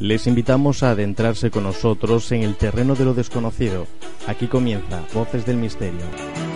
Les invitamos a adentrarse con nosotros en el terreno de lo desconocido. Aquí comienza Voces del Misterio.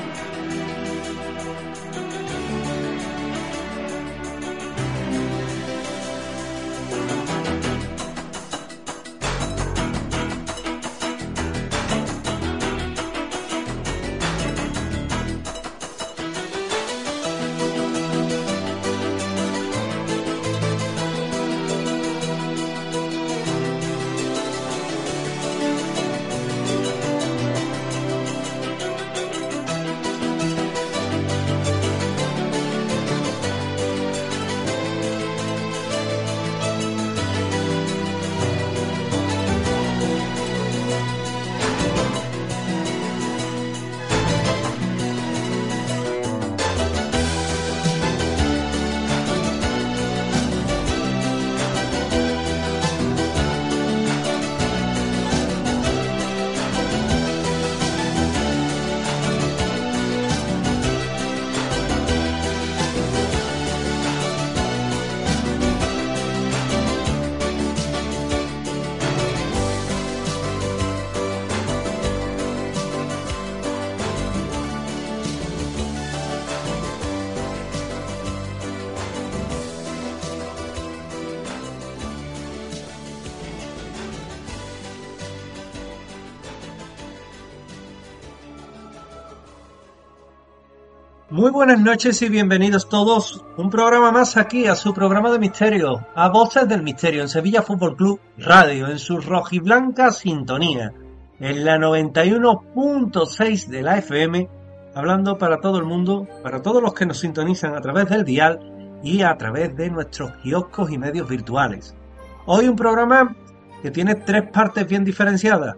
Buenas noches y bienvenidos todos. Un programa más aquí a su programa de misterio, a Voces del Misterio en Sevilla Fútbol Club Radio, en su rojiblanca sintonía, en la 91.6 de la FM, hablando para todo el mundo, para todos los que nos sintonizan a través del dial y a través de nuestros kioscos y medios virtuales. Hoy un programa que tiene tres partes bien diferenciadas.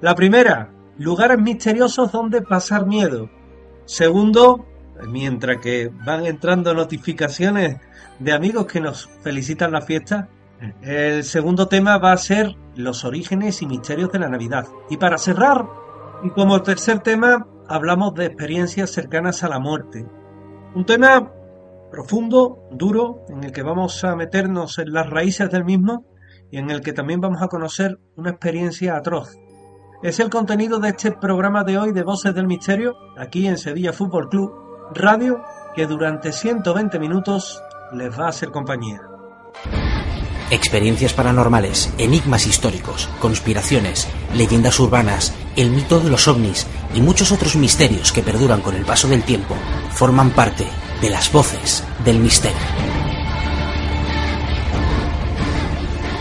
La primera, lugares misteriosos donde pasar miedo. Segundo, mientras que van entrando notificaciones de amigos que nos felicitan la fiesta, el segundo tema va a ser los orígenes y misterios de la Navidad. Y para cerrar, y como tercer tema, hablamos de experiencias cercanas a la muerte. Un tema profundo, duro, en el que vamos a meternos en las raíces del mismo y en el que también vamos a conocer una experiencia atroz. Es el contenido de este programa de hoy de Voces del Misterio, aquí en Sevilla Fútbol Club, radio que durante 120 minutos les va a hacer compañía. Experiencias paranormales, enigmas históricos, conspiraciones, leyendas urbanas, el mito de los ovnis y muchos otros misterios que perduran con el paso del tiempo forman parte de las voces del misterio.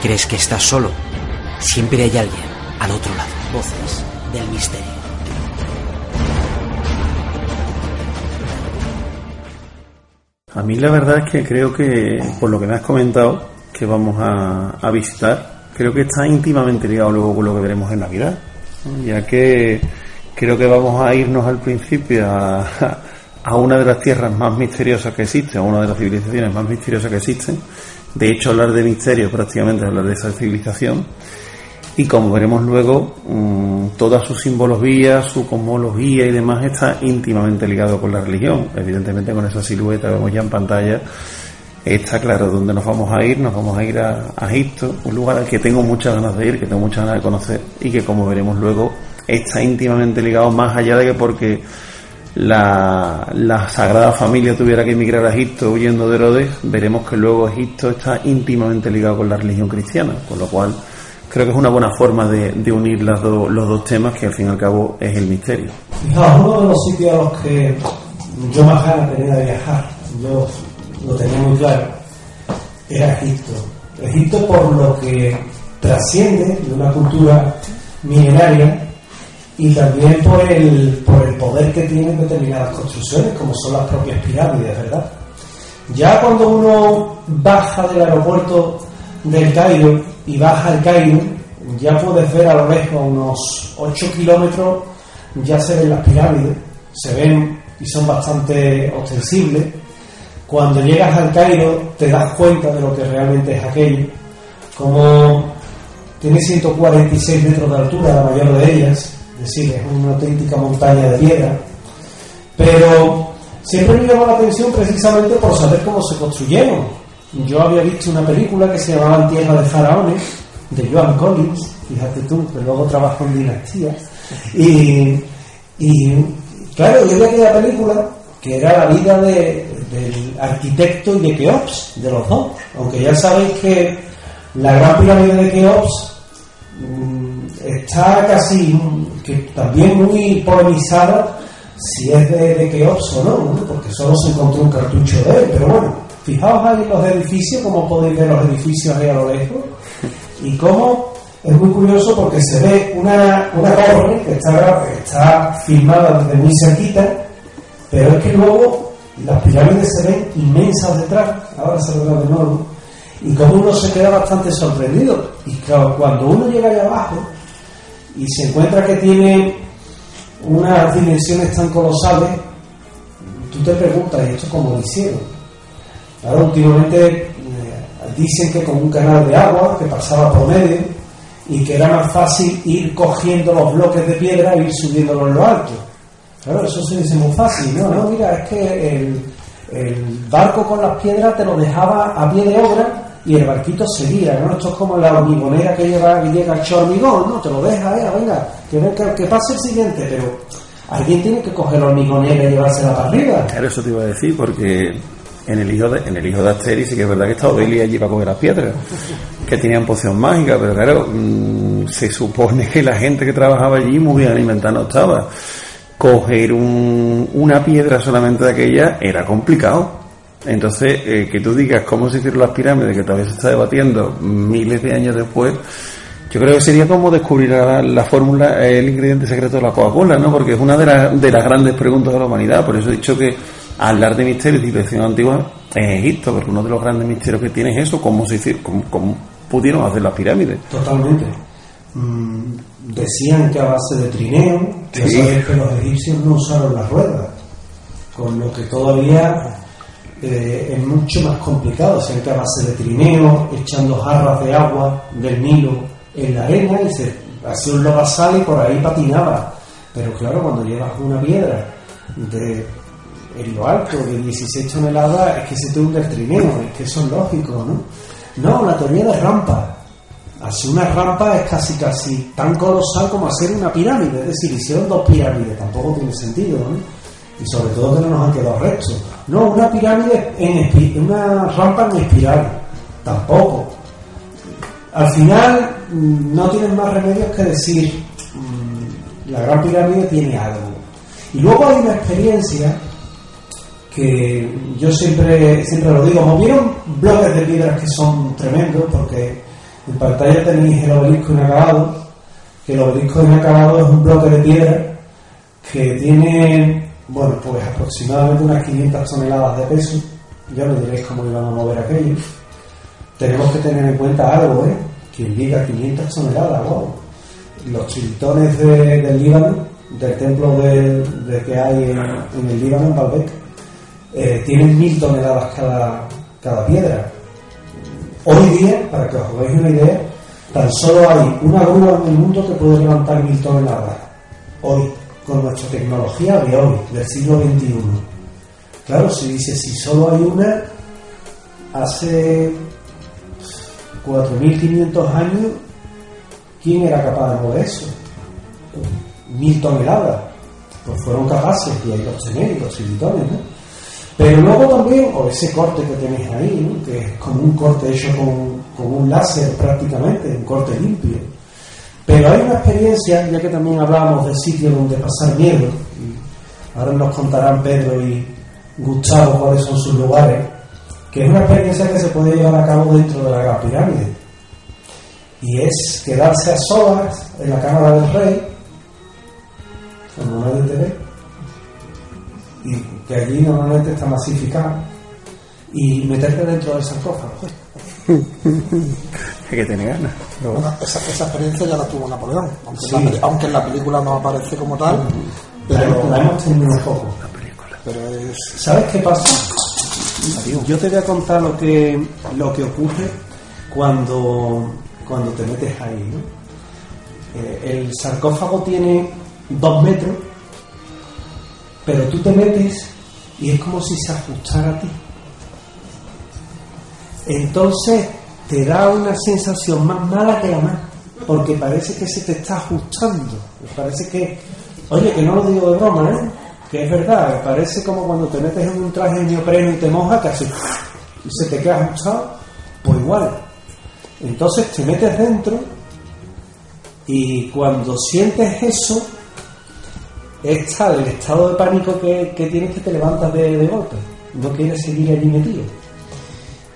¿Crees que estás solo? Siempre hay alguien al otro lado. Voces del misterio. A mí la verdad es que creo que, por lo que me has comentado, que vamos a, visitar, creo que está íntimamente ligado luego con lo que veremos en Navidad, ya que creo que vamos a irnos al principio a, a una de las tierras más misteriosas que existen, a una de las civilizaciones más misteriosas que existen. De hecho, hablar de misterio prácticamente hablar de esa civilización y como veremos luego, mm, toda su simbología, su cosmología y demás está íntimamente ligado con la religión. Evidentemente con esa silueta vemos ya en pantalla está claro dónde nos vamos a ir. Nos vamos a ir a, Egipto, un lugar al que tengo muchas ganas de ir, que tengo muchas ganas de conocer y que como veremos luego está íntimamente ligado más allá de que porque la, la Sagrada Familia tuviera que emigrar a Egipto huyendo de Herodes, veremos que luego Egipto está íntimamente ligado con la religión cristiana, con lo cual creo que es una buena forma de, unir los dos temas que al fin y al cabo es el misterio. Fijaos, uno de los sitios a los que yo más ganas tenía de viajar, yo lo tenía muy claro, era Egipto. Egipto por lo que trasciende de una cultura milenaria y también por el, por el poder que tienen determinadas construcciones, como son las propias pirámides, ¿verdad? Ya cuando uno baja del aeropuerto del Cairo y baja el Cairo, ya puedes ver a lo lejos, unos 8 kilómetros, ya se ven las pirámides, se ven y son bastante ostensibles. Cuando llegas al Cairo te das cuenta de lo que realmente es aquello, como tiene 146 metros de altura la mayor de ellas, es decir, es una auténtica montaña de piedra, pero siempre me llamó la atención precisamente por saber cómo se construyeron, yo había visto una película que se llamaba Tierra de Faraones de Joan Collins, fíjate tú, que luego trabajó en Dinastía. Y, y claro, yo vi aquella película que era la vida de, del arquitecto y de Keops, de los dos. Aunque ya sabéis que la gran pirámide de Keops mm, está casi, que también muy polemizada si es de, de Keops o no, porque solo se encontró un cartucho de él. Pero bueno, fijaos ahí los edificios, como podéis ver los edificios ahí a lo lejos, y cómo es muy curioso porque se ve una, una torre que está, está filmada desde muy cerquita, pero es que luego las pirámides se ven inmensas detrás, ahora se lo veo de nuevo, y como uno se queda bastante sorprendido. Y claro, cuando uno llega allá abajo y se encuentra que tiene unas dimensiones tan colosales, tú te preguntas, ¿y esto cómo lo hicieron? Ahora, últimamente eh, dicen que con un canal de agua que pasaba por medio y que era más fácil ir cogiendo los bloques de piedra e ir subiéndolos en lo alto. Claro, eso se dice muy fácil, ¿no? No, mira, es que el, barco con las piedras te lo dejaba a pie de obra y el barquito seguía, ¿no? Esto es como la hormigonera que, lleva, que llega el hormigón, ¿no? Te lo deja, eh, venga, que, que, que pase el siguiente, pero alguien tiene que coger la hormigonera y llevársela para arriba. Claro, eso te iba a decir, porque en el hijo de, en el hijo de Asteris sí que es verdad que estaba Obelia allí para coger las piedras, que tenían poción mágica, pero claro, mmm, se supone que la gente que trabajaba allí muy bien alimentada no estaba coger un, una piedra solamente de aquella era complicado. Entonces, eh, que tú digas cómo se hicieron las pirámides, que todavía se está debatiendo miles de años después, yo creo que sería como descubrir la, la fórmula, el ingrediente secreto de la Coca-Cola, ¿no? Porque es una de, la, de las grandes preguntas de la humanidad. Por eso he dicho que hablar de misterios y civilización antigua es Egipto, porque uno de los grandes misterios que tiene es eso, cómo se hicieron, cómo, cómo pudieron hacer las pirámides. Totalmente. Mm, decían que a base de trineo, que Sí. que los egipcios no usaron las ruedas, con lo que todavía eh, es mucho más complicado. Decían que a base de trineo, echando jarras de agua del Nilo en la arena y se hacía un lodazal y por ahí patinaba. Pero claro, cuando llevas una piedra de en lo alto de 16 toneladas, es que se te hunde el trineo, es que eso es lógico, ¿no? No, la teoría de rampa. Hacer una rampa es casi casi tan colosal como hacer una pirámide, es decir, hicieron dos pirámides, tampoco tiene sentido, ¿no? Y sobre todo que no nos han quedado restos. No, una pirámide en una rampa en espiral, tampoco. Al final mm, no tienen más remedios que decir mm, la gran pirámide tiene algo. Y luego hay una experiencia que yo siempre, siempre lo digo, como vieron bloques de piedras que son tremendos, porque en pantalla tenéis el obelisco inacabado, que el obelisco inacabado es un bloque de piedra que tiene, bueno, pues aproximadamente unas 500 toneladas de peso, ya me diréis cómo iban a mover aquello. Tenemos que tener en cuenta algo, ¿eh? Quien diga 500 toneladas, wow. Los chilitones de- del Líbano, del templo de, de que hay en, en el Líbano, en Baalbek, eh, tienen mil toneladas cada, cada piedra. Hoy día, para que os hagáis una idea, tan solo hay una grúa en el mundo que puede levantar mil toneladas. Hoy, con nuestra tecnología de hoy, del siglo XXI. Claro, si dice, si solo hay una, hace 4.500 años, ¿quién era capaz de mover eso? Mil toneladas. Pues fueron capaces, y ahí los tenéis, los silitones, ¿no? Pero luego también, o ese corte que tenéis ahí, ¿no? que es como un corte hecho con, con un láser prácticamente, un corte limpio. Pero hay una experiencia, ya que también hablábamos de sitios donde pasar miedo, y ahora nos contarán Pedro y Gustavo cuáles son sus lugares, que es una experiencia que se puede llevar a cabo dentro de la Gran Pirámide. Y es quedarse a solas en la Cámara del Rey, cuando nadie te ve, y que allí normalmente está masificado, y meterte dentro del sarcófago. Hay que tener ganas. Bueno. Esa, esa experiencia ya la tuvo Napoleón, aunque, en la, peli- aunque en la película no aparece como tal, Pero pero, la hemos tenido un poco. pero es, ¿Sabes qué pasa? Yo te voy a contar lo que, lo que ocurre cuando, cuando te metes ahí. ¿no? Eh, el sarcófago tiene dos metros, pero tú te metes y es como si se ajustara a ti. Entonces, te da una sensación más mala que la más, porque parece que se te está ajustando, parece que, oye, que no lo digo de broma, ¿eh? que es verdad, parece como cuando te metes en un traje de neopreno y te moja, así, y se te queda ajustado, pues igual. Entonces te metes dentro y cuando sientes eso, es el estado de pánico que, tienes que te levantas de, golpe. No quieres seguir allí metido.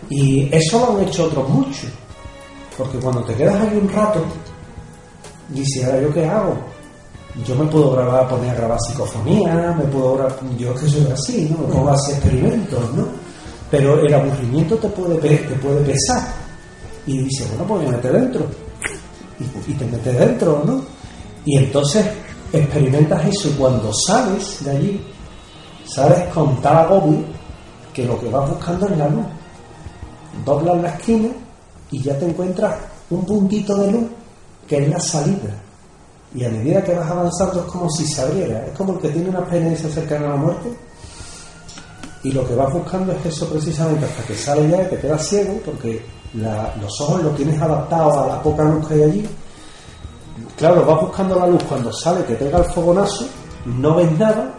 Y eso lo han hecho otros muchos. Porque cuando te quedas ahí un rato, dices, ahora yo qué hago? Yo me puedo grabar, poner a grabar psicofonía, me puedo grabar, yo que soy así, ¿no? Me puedo hacer experimentos, ¿no? Pero el aburrimiento te puede, te puede pesar. Y dices, bueno, pues me dentro. Y, y te metes dentro, ¿no? Y entonces experimentas eso y cuando sales de allí, sales con tal agobio que lo que vas buscando es la luz. Doblas la esquina y ya te encuentras un puntito de luz que es la salida. Y a medida que vas avanzando es como si se abriera. Es como el que tiene una experiencia cercana a la muerte y lo que vas buscando es eso precisamente hasta que sale ya y te quedas ciego porque los ojos los tienes adaptados a la poca luz que hay allí Claro, vas buscando la luz cuando sale, te pega el fogonazo, no ves nada,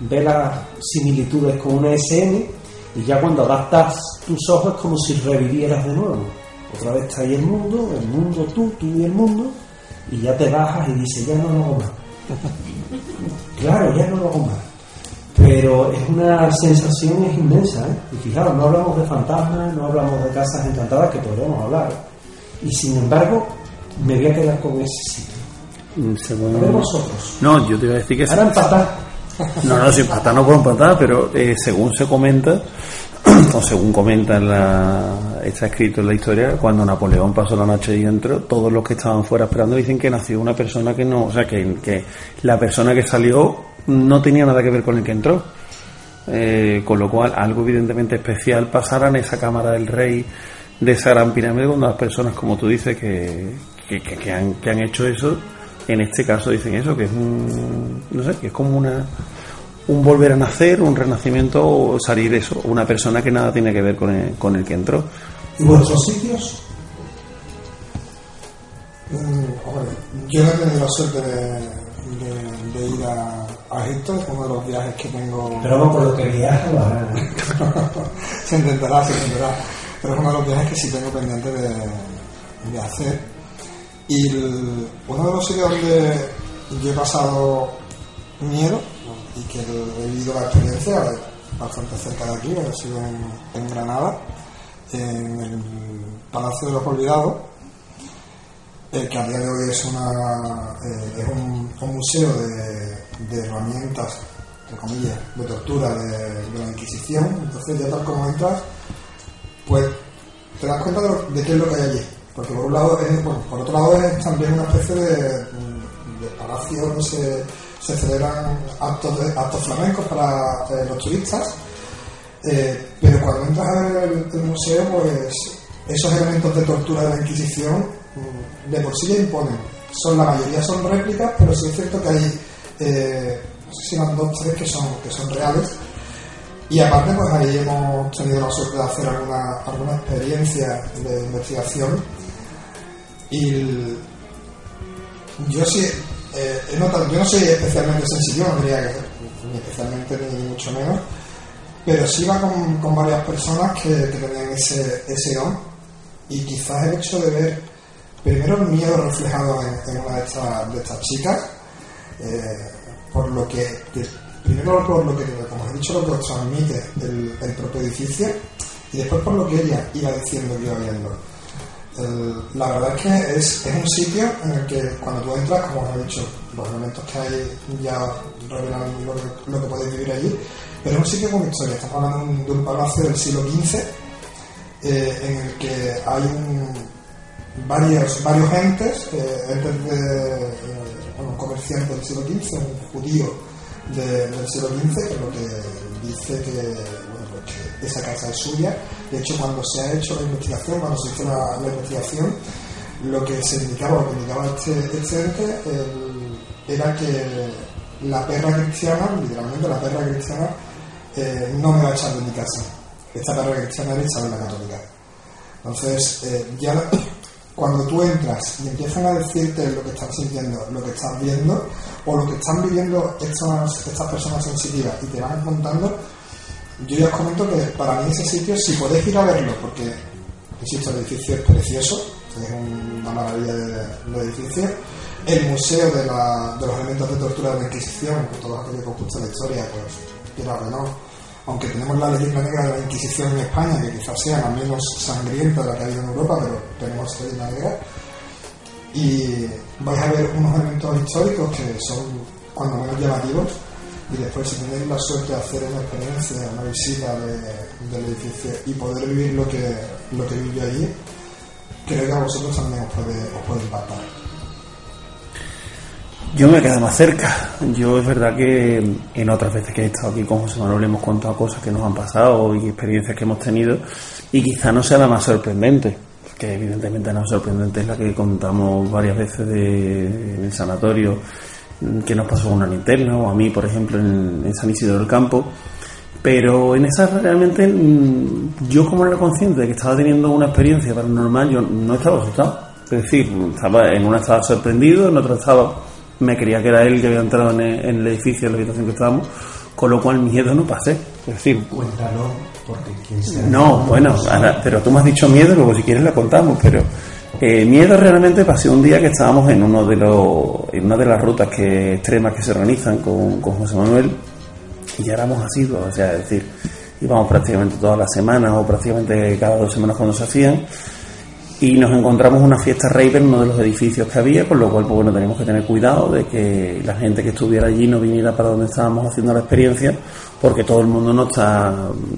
ves las similitudes con una SM y ya cuando adaptas tus ojos es como si revivieras de nuevo. Otra vez está ahí el mundo, el mundo tú, tú y el mundo, y ya te bajas y dices, ya no lo hago más. Claro, ya no lo hago más. Pero es una sensación es inmensa, ¿eh? Y fijaros, no hablamos de fantasmas, no hablamos de casas encantadas, que podríamos hablar. Y sin embargo, me voy a quedar con ese sitio. Mm, según... A ver vosotros. No, yo te iba a decir que... Ahora empatar. No, no, si empatar no puedo empatar, pero eh, según se comenta, o según comenta en la, está escrito en la historia, cuando Napoleón pasó la noche ahí dentro, todos los que estaban fuera esperando dicen que nació una persona que no, o sea, que, que la persona que salió no tenía nada que ver con el que entró. Eh, con lo cual, algo evidentemente especial pasará en esa cámara del rey de esa gran pirámide, donde las personas, como tú dices, que, que, han, que han hecho eso, en este caso dicen eso, que es un, no sé, que es como una un volver a nacer, un renacimiento o salir eso, una persona que nada tiene que ver con el, con el que entró. ¿Y vuestros sitios? Mm, yo no he tenido la suerte de, ir a, a, Egipto, es uno de los viajes que tengo. Pero no por lo que viaja, se intentará, se intentará. Pero es uno de los viajes que sí tengo pendiente de, de hacer y uno de los sitios donde yo he pasado miedo y que he vivido la experiencia bastante cerca de aquí, ha sido en, Granada, en el Palacio de los Olvidados, eh, que a día de hoy es, una, eh, es un, museo de, herramientas, de comillas, de tortura de, la Inquisición. Entonces, ya tal como entras, pues te das cuenta de qué es lo que hay allí porque por un lado es, bueno, por otro lado es también una especie de, palacio donde se, celebran actos, actos flamencos para eh, los turistas. Eh, pero cuando entras al el, museo, pues esos elementos de tortura de la Inquisición mm, de por sí ya imponen. Son, la mayoría son réplicas, pero sí es cierto que hay, eh, no sé si dos tres que son, que son reales. Y aparte, pues ahí hemos tenido la suerte de hacer alguna, alguna experiencia de investigación y yo sí, eh, yo no soy especialmente sensible, no diría que ni especialmente ni mucho menos, pero sí va con, con varias personas que, que, tenían ese, ese don. Y quizás el hecho de ver primero el miedo reflejado en, una de estas, de estas chicas, eh, por lo que, primero por lo que, como he dicho, lo que transmite el, el propio edificio y después por lo que ella iba diciendo que iba viendo la verdad es que es, un sitio en el que cuando tú entras, como os he dicho, los elementos que hay ya revelan lo que, podéis vivir allí, pero es un sitio con historia. Estamos hablando de un palacio del siglo XV eh, en el que hay varios, varios entes, eh, entes de eh, un comerciante del siglo XV, un judío del siglo XV, que es lo que dice que esa casa es suya. De hecho, cuando se ha hecho la investigación, cuando se hizo la, investigación, lo que se indicaba, lo que indicaba este, este ente, era que la perra cristiana, literalmente la perra cristiana, eh, no me va a echar de mi casa. Esta perra cristiana era Isabel la Católica. Entonces, eh, ya cuando tú entras y empiezan a decirte lo que están sintiendo, lo que estás viendo, o lo que están viviendo estas, estas personas sensitivas y te van contando, yo ya os comento que para mí ese sitio, si podéis ir a verlo, porque, insisto, el edificio es precioso, es una maravilla de, edificio, el museo de, los elementos de tortura de la Inquisición, que todos aquellos que os la historia, pues, quiero que no, aunque tenemos la leyenda negra de la Inquisición en España, que quizás sea la menos sangrienta de la que ha en Europa, pero tenemos esta leyenda negra, y vais a ver unos elementos históricos que son cuando menos llamativos, y después si tenéis la suerte de hacer una experiencia, una visita del edificio y poder vivir lo que, lo que viví allí, creo que a vosotros también os puede, os puede impactar. Yo me quedo más cerca. Yo es verdad que en otras veces que he estado aquí con José Manuel hemos contado cosas que nos han pasado y experiencias que hemos tenido y quizá no sea la más sorprendente, que evidentemente la más sorprendente es la que contamos varias veces de, en el sanatorio que nos pasó a una linterna o a mí, por ejemplo, en, San Isidro del Campo. Pero en esa realmente mm, yo como era consciente de que estaba teniendo una experiencia paranormal, yo no estaba asustado. Es decir, estaba en una estaba sorprendido, en otra estaba me creía que era él que había entrado en el, edificio, en la habitación que estábamos, con lo cual miedo no pasé. Es decir, cuéntalo, porque quién No, bueno, pero tú me has dicho miedo, luego si quieres la contamos, pero eh, miedo realmente pasé un día que estábamos en uno de los, en una de las rutas que extremas que se organizan con, con José Manuel. Y ya éramos así, o sea, es decir, íbamos prácticamente todas las semanas o prácticamente cada dos semanas cuando se hacían. Y nos encontramos una fiesta rave en uno de los edificios que había, con lo cual, pues bueno, tenemos que tener cuidado de que la gente que estuviera allí no viniera para donde estábamos haciendo la experiencia, porque todo el mundo no está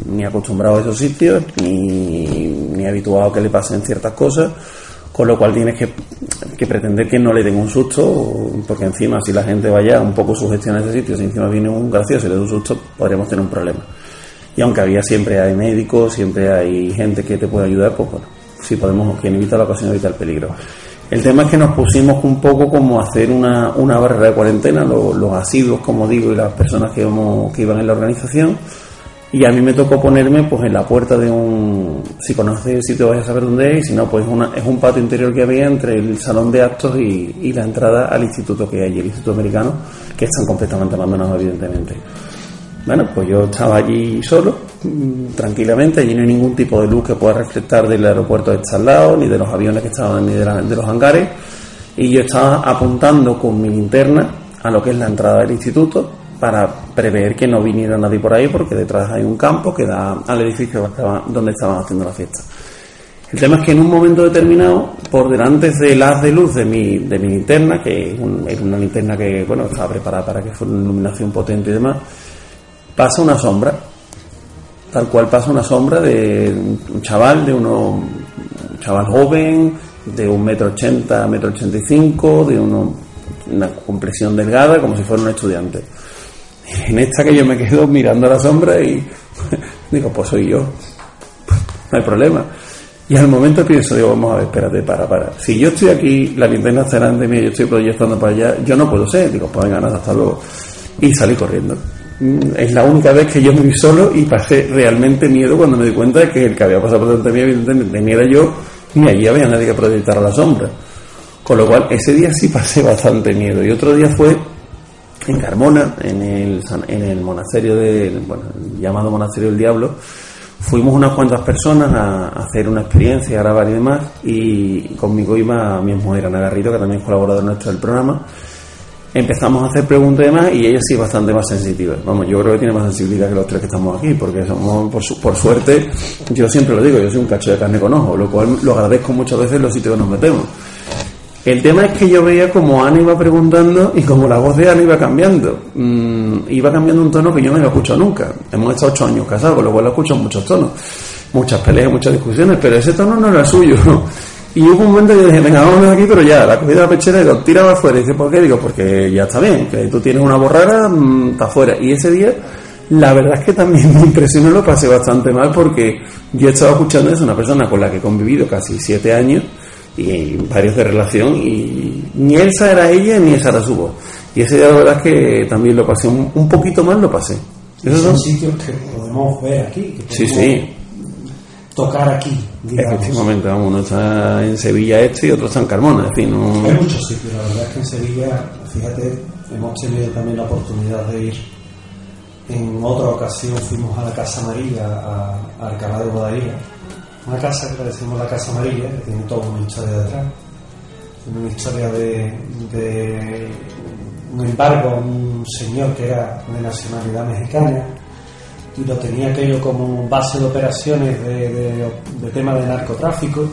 ni acostumbrado a esos sitios, ni, ni habituado a que le pasen ciertas cosas, con lo cual tienes que, que, pretender que no le den un susto, porque encima si la gente vaya un poco sugestionada a ese sitio, si encima viene un gracioso y le da un susto, podríamos tener un problema. Y aunque había siempre hay médicos, siempre hay gente que te puede ayudar, pues bueno, si podemos, quien evita la ocasión evita el peligro. El tema es que nos pusimos un poco como hacer una, una barrera de cuarentena, los, asiduos, como digo, y las personas que, que iban en la organización. Y a mí me tocó ponerme pues en la puerta de un... Si conoces el sitio vais a saber dónde es, si no, pues una, es un patio interior que había entre el salón de actos y, y la entrada al instituto que hay, el Instituto Americano, que están completamente abandonados evidentemente. Bueno, pues yo estaba allí solo, mm, tranquilamente, allí no hay ningún tipo de luz que pueda reflectar del aeropuerto de al lado, ni de los aviones que estaban, ni de, los hangares, y yo estaba apuntando con mi linterna a lo que es la entrada del instituto para prever que no viniera nadie por ahí, porque detrás hay un campo que da al edificio donde estaban haciendo la fiesta. El tema es que en un momento determinado, por delante del haz de luz de mi, de mi linterna, que es una linterna que bueno estaba preparada para que fuera una iluminación potente y demás, pasa una sombra, tal cual pasa una sombra de un chaval, de uno, un chaval joven, de un metro ochenta, metro ochenta y cinco, de uno, una compresión delgada, como si fuera un estudiante. En esta que yo me quedo mirando a la sombra y digo, pues soy yo, no hay problema. Y al momento pienso, digo, vamos a ver, espérate, para, para. Si yo estoy aquí, la linterna está delante mí, yo estoy proyectando para allá, yo no puedo ser. Digo, pues venga, hasta luego. Y salí corriendo. Mm, es la única vez que yo me vi solo y pasé realmente miedo cuando me di cuenta de que el que había pasado por delante mí, evidentemente, ni era yo, ni allí había nadie que proyectara la sombra. Con lo cual, ese día sí pasé bastante miedo. Y otro día fue en Carmona, en el, en el monasterio del, bueno, llamado Monasterio del Diablo. Fuimos unas cuantas personas a, hacer una experiencia, a grabar y demás. Y conmigo iba mi mujer Ana Garrido, que también es colaborador nuestro del programa empezamos a hacer preguntas y demás y ella sí es bastante más sensitiva. Vamos, yo creo que tiene más sensibilidad que los tres que estamos aquí, porque somos, por, por suerte, yo siempre lo digo, yo soy un cacho de carne con ojo, lo cual lo agradezco muchas veces en los sitios que nos metemos. El tema es que yo veía como Ana iba preguntando y como la voz de Ana iba cambiando. Mm, iba cambiando un tono que yo no había escuchado nunca. Hemos estado ocho años casados, con lo cual lo escucho en muchos tonos. Muchas peleas, muchas discusiones, pero ese tono no era suyo. Y hubo un momento que yo dije, venga, vámonos aquí, pero ya, la comida pechera y lo tiraba afuera. Y dice, ¿por qué? Digo, porque ya está bien, que tú tienes una borrara, mm, está afuera. Y ese día, la verdad es que también me impresionó, lo pasé bastante mal porque yo estaba escuchando eso, una persona con la que he convivido casi siete años y varios de relación y ni esa era ella ni esa era su voz. Y ese día la verdad es que también lo pasé un, poquito mal, lo pasé. Esos son sitios que podemos ver aquí. sí, sí tocar aquí, digamos. Efectivamente, vamos, uno está en Sevilla este y otro está en Carmona, en fin, no... Hay muchos sitios, la verdad es que en Sevilla, fíjate, hemos tenido también la oportunidad de ir. En otra ocasión fuimos a la Casa Amarilla, a, a Alcalá de Guadaira, una casa que le decimos la Casa Amarilla, que tiene toda una historia detrás. Tiene una historia de, un embargo a un señor que era de nacionalidad mexicana y lo tenía aquello como base de operaciones de, tema de narcotráfico.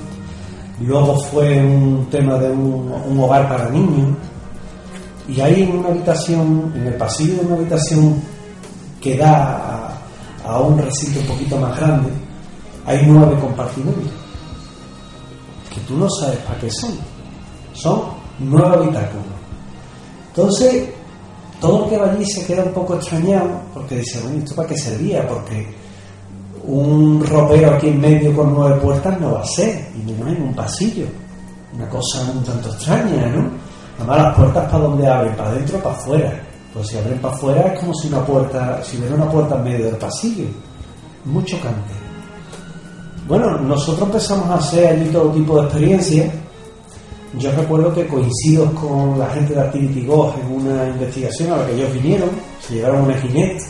Luego fue un tema de un, un hogar para niños. Y ahí en una habitación, en el pasillo de una habitación que da a, a un recinto un poquito más grande, hay nueve compartimentos. Que tú no sabes para qué son. Son nueve habitáculos. Entonces, todo el que va allí se queda un poco extrañado porque dice, bueno, ¿esto para qué servía? Porque un ropero aquí en medio con nueve puertas no va a ser, y menos en un pasillo. Una cosa un tanto extraña, ¿no? Además, las puertas para dónde abren, para adentro o para afuera. Pues si abren para afuera es como si una puerta, si hubiera una puerta en medio del pasillo. Muy chocante. Bueno, nosotros empezamos a hacer allí todo tipo de experiencias. Yo recuerdo que coincido con la gente de Activity Go en una investigación a la que ellos vinieron, se llevaron una Kinect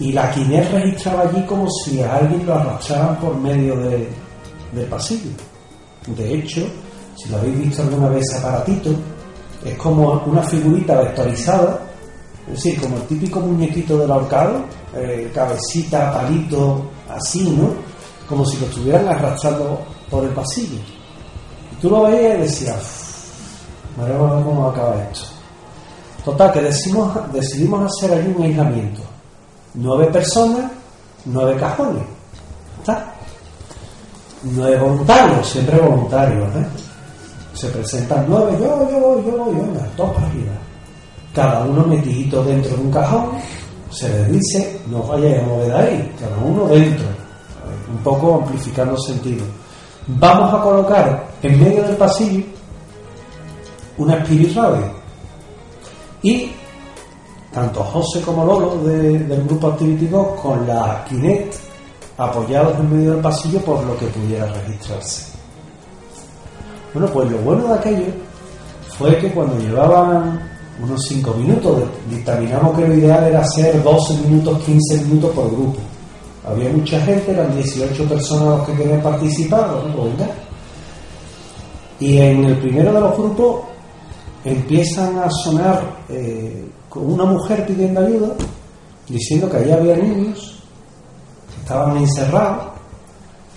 y la Kinect registraba allí como si a alguien lo arrastraran por medio de, del pasillo. De hecho, si lo habéis visto alguna vez aparatito, es como una figurita vectorizada, es decir, como el típico muñequito del ahorcado, eh, cabecita, palito, así, ¿no? Como si lo estuvieran arrastrando por el pasillo. Y tú lo veías y decías, veremos a ver cómo acaba esto. Total, que decimos, decidimos hacer allí un aislamiento. Nueve personas, nueve cajones. ¿Está? Nueve voluntarios, siempre voluntarios, ¿eh? Se presentan nueve, yo, yo yo venga, todos para arriba. Cada uno metidito dentro de un cajón, se les dice, no vayáis a mover ahí, cada uno dentro. Un poco amplificando sentido. Vamos a colocar en medio del pasillo una Spirit Radio. Y tanto José como Lolo de- del grupo Activity Go con la Kinect apoyados en medio del pasillo por lo que pudiera registrarse. Bueno, pues lo bueno de aquello fue que cuando llevaban unos 5 minutos, dictaminamos que lo ideal era hacer 12 minutos, 15 minutos por grupo. Había mucha gente, eran 18 personas los que querían participar, bueno, pues venga. Y en el primero de los grupos empiezan a sonar eh, con una mujer pidiendo ayuda, diciendo que allá había niños que estaban encerrados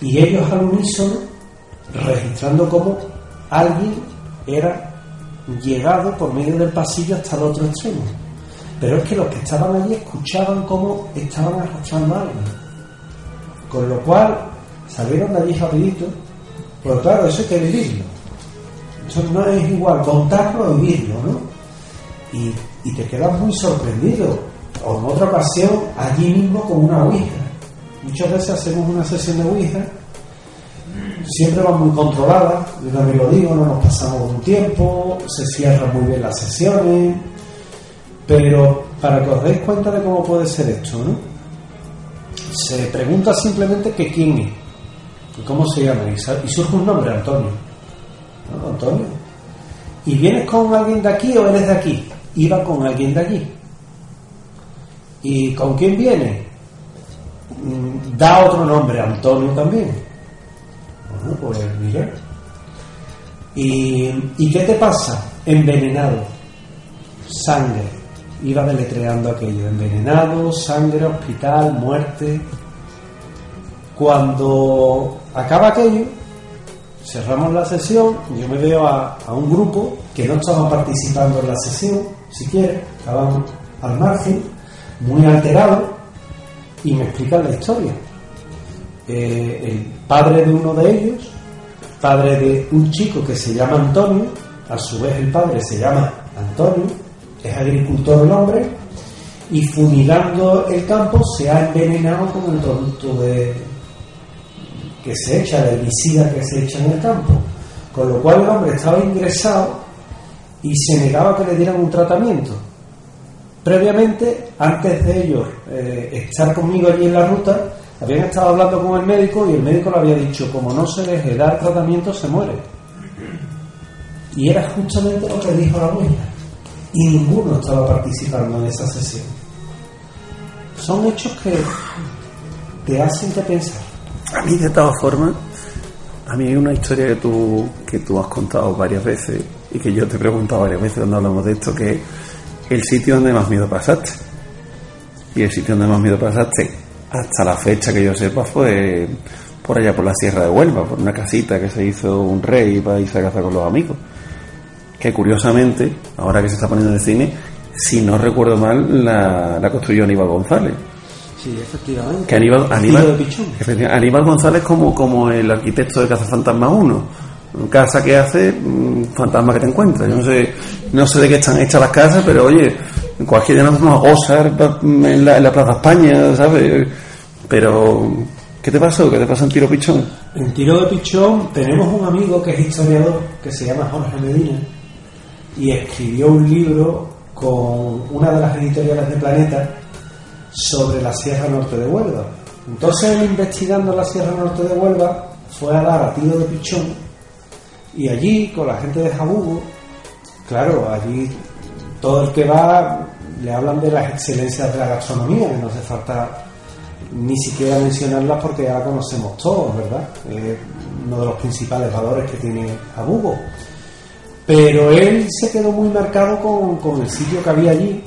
y ellos al unísono registrando cómo alguien era llegado por medio del pasillo hasta el otro extremo. Pero es que los que estaban allí escuchaban cómo estaban arrastrando a alguien. Con lo cual salieron de allí rapidito. Pero claro, eso hay que vivirlo. Eso no es igual contarlo o vivirlo, ¿no? Y, y te quedas muy sorprendido. O en otra ocasión, allí mismo con una Ouija. Muchas veces hacemos una sesión de Ouija siempre van muy controladas, yo también lo digo, no nos pasamos un tiempo, se cierran muy bien las sesiones, pero para que os deis cuenta de cómo puede ser esto, ¿no? Se pregunta simplemente que quién es, y cómo se llama, y surge un nombre, Antonio. ¿No, Antonio? ¿Y vienes con alguien de aquí o eres de aquí? Iba con alguien de allí. ¿Y con quién viene? Mm, Da otro nombre, Antonio también. Bueno, pues mira. ¿Y, ¿Y qué te pasa? Envenenado. Sangre. Iba deletreando aquello. Envenenado, sangre, hospital, muerte. Cuando acaba aquello, cerramos la sesión. Yo me veo a, a un grupo que no estaba participando en la sesión, siquiera, estaban al margen, muy alterados, y me explican la historia. Eh, el padre de uno de ellos, padre de un chico que se llama Antonio, a su vez el padre se llama Antonio, es agricultor el hombre, y fumigando el campo se ha envenenado con el producto de, que se echa, el herbicida que se echa en el campo. Con lo cual el hombre estaba ingresado y se negaba que le dieran un tratamiento. Previamente, antes de ellos eh, estar conmigo allí en la ruta, habían estado hablando con el médico y el médico le había dicho, como no se deje dar tratamiento, se muere. Y era justamente lo que dijo la abuela. Y ninguno estaba participando en esa sesión. Son hechos que te hacen que pensar. A mí, de todas formas, a mí hay una historia que tú, que tú has contado varias veces y que yo te he preguntado varias veces cuando hablamos de esto, que el sitio donde más miedo pasaste. Y el sitio donde más miedo pasaste, hasta la fecha que yo sepa, fue por allá por la Sierra de Huelva, por una casita que se hizo un rey para irse a casa con los amigos. Que curiosamente, ahora que se está poniendo en el cine, si no recuerdo mal, la, la construyó Aníbal González. Sí, efectivamente. Que Aníbal, Aníbal, de efectivamente, Aníbal González como, como el arquitecto de Casa Fantasma 1. Casa que hace, mm, fantasma que te encuentras. Yo no sé, no sé de qué están hechas las casas, pero oye, cualquier día nos vamos a gozar pa- en la, en la Plaza España, ¿sabes? Pero, ¿qué te pasó? ¿Qué te pasó en Tiro Pichón? En Tiro de Pichón tenemos un amigo que es historiador, que se llama Jorge Medina, y escribió un libro con una de las editoriales de Planeta sobre la Sierra Norte de Huelva. Entonces, investigando la Sierra Norte de Huelva, fue a dar a Tiro de Pichón y allí, con la gente de Jabugo, claro, allí todo el que va le hablan de las excelencias de la gastronomía, que no hace falta ni siquiera mencionarlas porque ya la conocemos todos, ¿verdad? Es uno de los principales valores que tiene Jabugo. Pero él se quedó muy marcado con, con el sitio que había allí,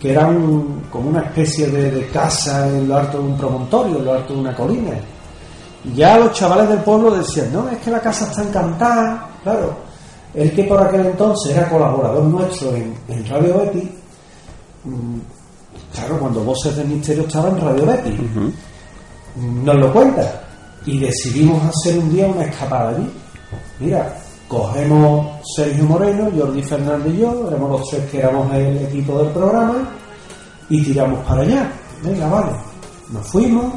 que era un- como una especie de, de casa en lo alto de un promontorio, en lo alto de una colina. Y ya los chavales del pueblo decían, no, es que la casa está encantada. Claro, él que por aquel entonces era colaborador nuestro en, en Radio Betty, mm, claro, cuando Voces del Misterio estaba en Radio Betty, nos lo cuenta. Y decidimos hacer un día una escapada allí. Mira, cogemos Sergio Moreno, Jordi Fernández y yo, éramos los tres que éramos el equipo del programa, y tiramos para allá. Venga, vale. Nos fuimos.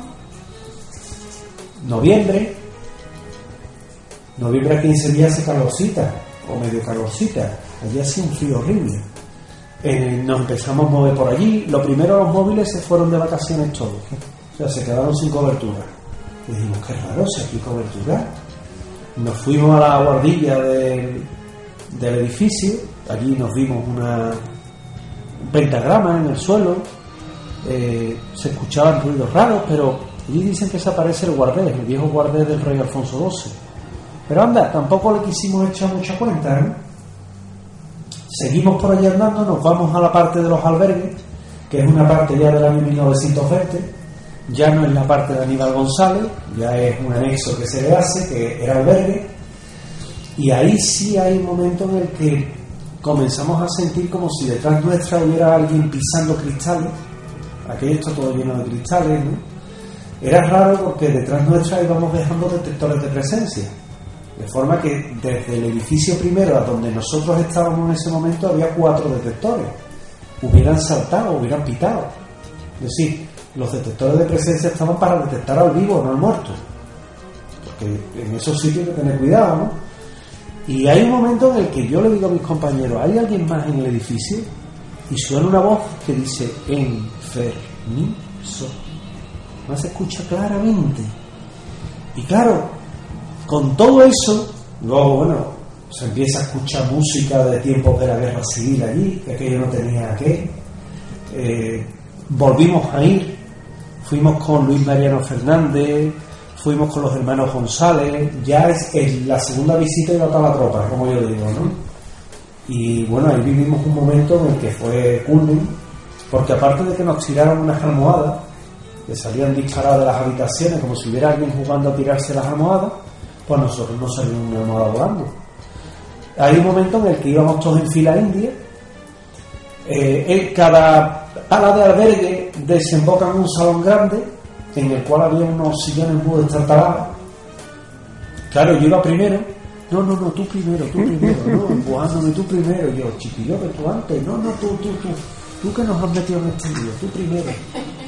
Noviembre. Noviembre aquí en Sevilla hace calorcita, o medio calorcita. Allí hace un frío horrible. Eh, nos empezamos a mover por allí. Lo primero, los móviles se fueron de vacaciones todos. O sea, se quedaron sin cobertura. Y dijimos, qué raro, si aquí cobertura. Nos fuimos a la guardilla del, del edificio. Allí nos vimos una, un pentagrama en el suelo. Eh, se escuchaban ruidos raros, pero allí dicen que se aparece el guardés, el viejo guardés del rey Alfonso XII. Pero anda, tampoco le quisimos echar mucha cuenta, ¿eh? Seguimos por allí andando, nos vamos a la parte de los albergues, que es una parte ya del año 1920, ya no es la parte de Aníbal González, ya es un anexo que se le hace, que era albergue, y ahí sí hay un momento en el que comenzamos a sentir como si detrás nuestra hubiera alguien pisando cristales, aquello todo lleno de cristales, ¿no? Era raro porque detrás nuestra íbamos dejando detectores de presencia. De forma que desde el edificio primero a donde nosotros estábamos en ese momento había cuatro detectores. Hubieran saltado, hubieran pitado. Es decir, los detectores de presencia estaban para detectar al vivo, no al muerto. Porque en esos sitios hay que tener cuidado, ¿no? Y hay un momento en el que yo le digo a mis compañeros, ¿hay alguien más en el edificio? Y suena una voz que dice, enfermizo. No se escucha claramente. Y claro, con todo eso, luego, bueno, se empieza a escuchar música de tiempos de la guerra civil allí, que aquello no tenía qué. Eh, volvimos a ir, fuimos con Luis Mariano Fernández, fuimos con los hermanos González, ya es, la segunda visita iba toda la tropa, como yo digo, ¿no? Y bueno, ahí vivimos un momento en el que fue culmen, porque aparte de que nos tiraron unas almohadas, que salían disparadas de las habitaciones como si hubiera alguien jugando a tirarse las almohadas, pues nosotros nos salimos una almohada volando. Hay un momento en el que íbamos todos en fila india, eh, cada ala de albergue desemboca en un salón grande en el cual había unos sillones muy destartalados. Claro, yo iba primero. No, no, no, tú primero, tú primero, no, empujándome tú primero. Yo, chiquillo, que tú antes. No, no, tú, tú, tú. Tú que nos has metido en este tú primero.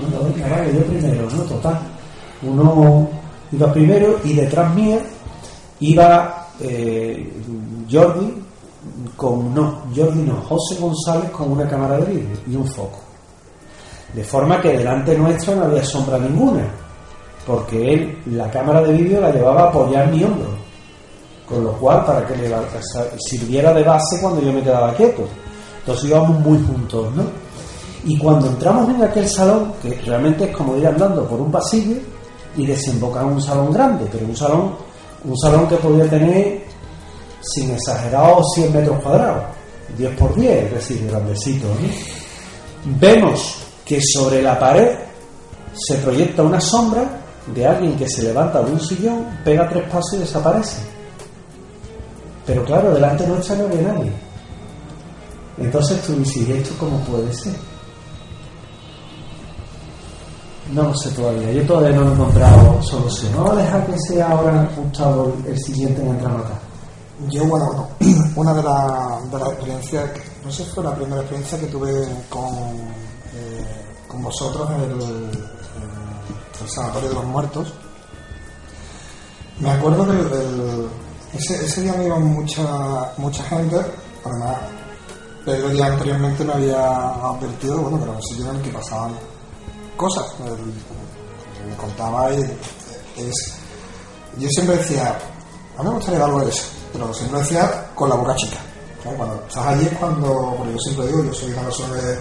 No, no, venga, vale, yo primero, no, total. Uno iba primero y detrás mía iba eh, Jordi con, no, Jordi no, José González con una cámara de vídeo y un foco. De forma que delante nuestro no había sombra ninguna. porque él la cámara de vídeo la llevaba a apoyar mi hombro, con lo cual para que le sirviera de base cuando yo me quedaba quieto. Entonces íbamos muy juntos, ¿no? Y cuando entramos en aquel salón, que realmente es como ir andando por un pasillo y desembocar en un salón grande, pero un salón, un salón que podía tener, sin exagerados, 100 metros cuadrados, 10 por 10, es decir, grandecito. ¿no? Vemos que sobre la pared se proyecta una sombra de alguien que se levanta de un sillón, pega tres pasos y desaparece. Pero claro, delante nuestra no había nadie. Entonces tú dices, ¿y esto cómo puede ser? No lo sé todavía, yo todavía no he encontrado solución. A dejar que sea ahora Gustavo el siguiente en entrar a matar. Yo, bueno, una de, las las experiencias, no sé si fue la primera experiencia que tuve con, eh, con vosotros en el, el Sanatorio de los Muertos. Me acuerdo que ese, ese, día me iba mucha, mucha gente, además pero ya anteriormente me había advertido bueno, que era un sitio en el que pasaban cosas. Me contaba y es, yo siempre decía, a mí me gustaría algo de eso, pero siempre decía con la boca chica. Cuando estás allí es cuando, porque yo siempre digo, yo soy una persona que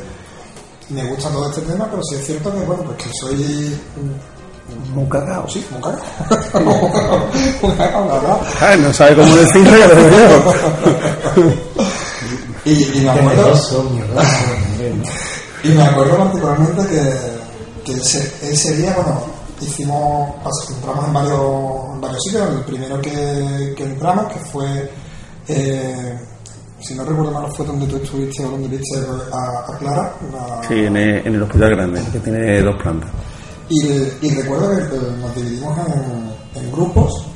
me gusta todo este tema, pero sí es cierto que, bueno, pues que soy muy cagado. Sí, muy cagado. muy cagado, no sabe cómo decirlo, pero y, y, me acuerdo. y me acuerdo particularmente que, que ese, ese, día, bueno, hicimos, entramos en varios, en varios sitios. El primero que, que entramos, que fue, eh, si no recuerdo mal, fue donde tú estuviste o donde viste a, a Clara. sí, en el, en el, Hospital Grande, que tiene dos plantas. Y, y recuerdo que nos dividimos en, en grupos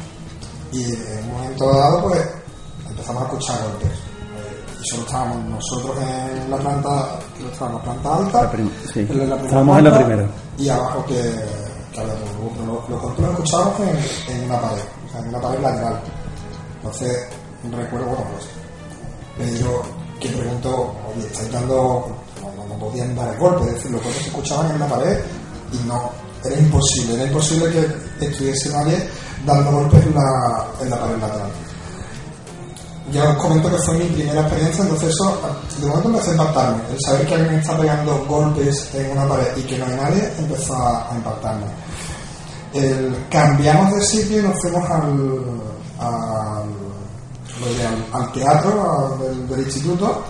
y en un momento dado, pues empezamos a escuchar golpes solo estábamos nosotros en la planta, estábamos en la planta alta, la prim sí. en la estábamos en la primera. Y abajo que, que había lo, lo, lo escuchábamos en, en, una pared, o sea, en una pared lateral. Entonces, recuerdo, bueno, pues, Pedro que preguntó, oye, estáis dando, no, podían dar el golpe, es decir, los golpes se escuchaban en la pared y no, era imposible, era imposible que estuviese nadie dando golpes en la, en la pared lateral ya os comento que fue mi primera experiencia, entonces eso de momento empezó a impactarme. El saber que alguien está pegando golpes en una pared y que no hay nadie empezó a, impactarme. Cambiamos de sitio y nos fuimos al, al teatro del, instituto.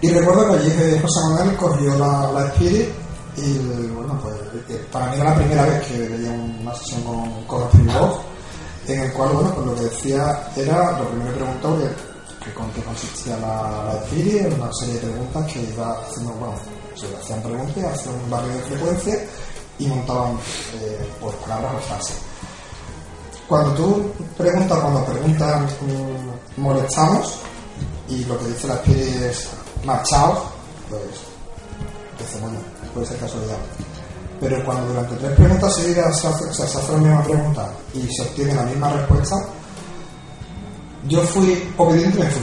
Y recuerdo que allí José Manuel cogió la, la Spirit y bueno, pues eh, para mí era la primera vez que veía una sesión con, con Voz en el cual, bueno, pues lo que decía era, lo primero que preguntó que, con qué consistía la, la FIRI, una serie de preguntas que iba haciendo, bueno, se hacían preguntas, hacían un barrio de frecuencia y montaban eh, por palabras o frases. Cuando tú preguntas, cuando preguntas mmm, molestamos y lo que dice la FIRI es marchaos, pues dice, bueno, puede ser casualidad pero cuando durante tres preguntas seguidas se hace, se hace la misma pregunta y se obtiene la misma respuesta, yo fui obediente y me fui.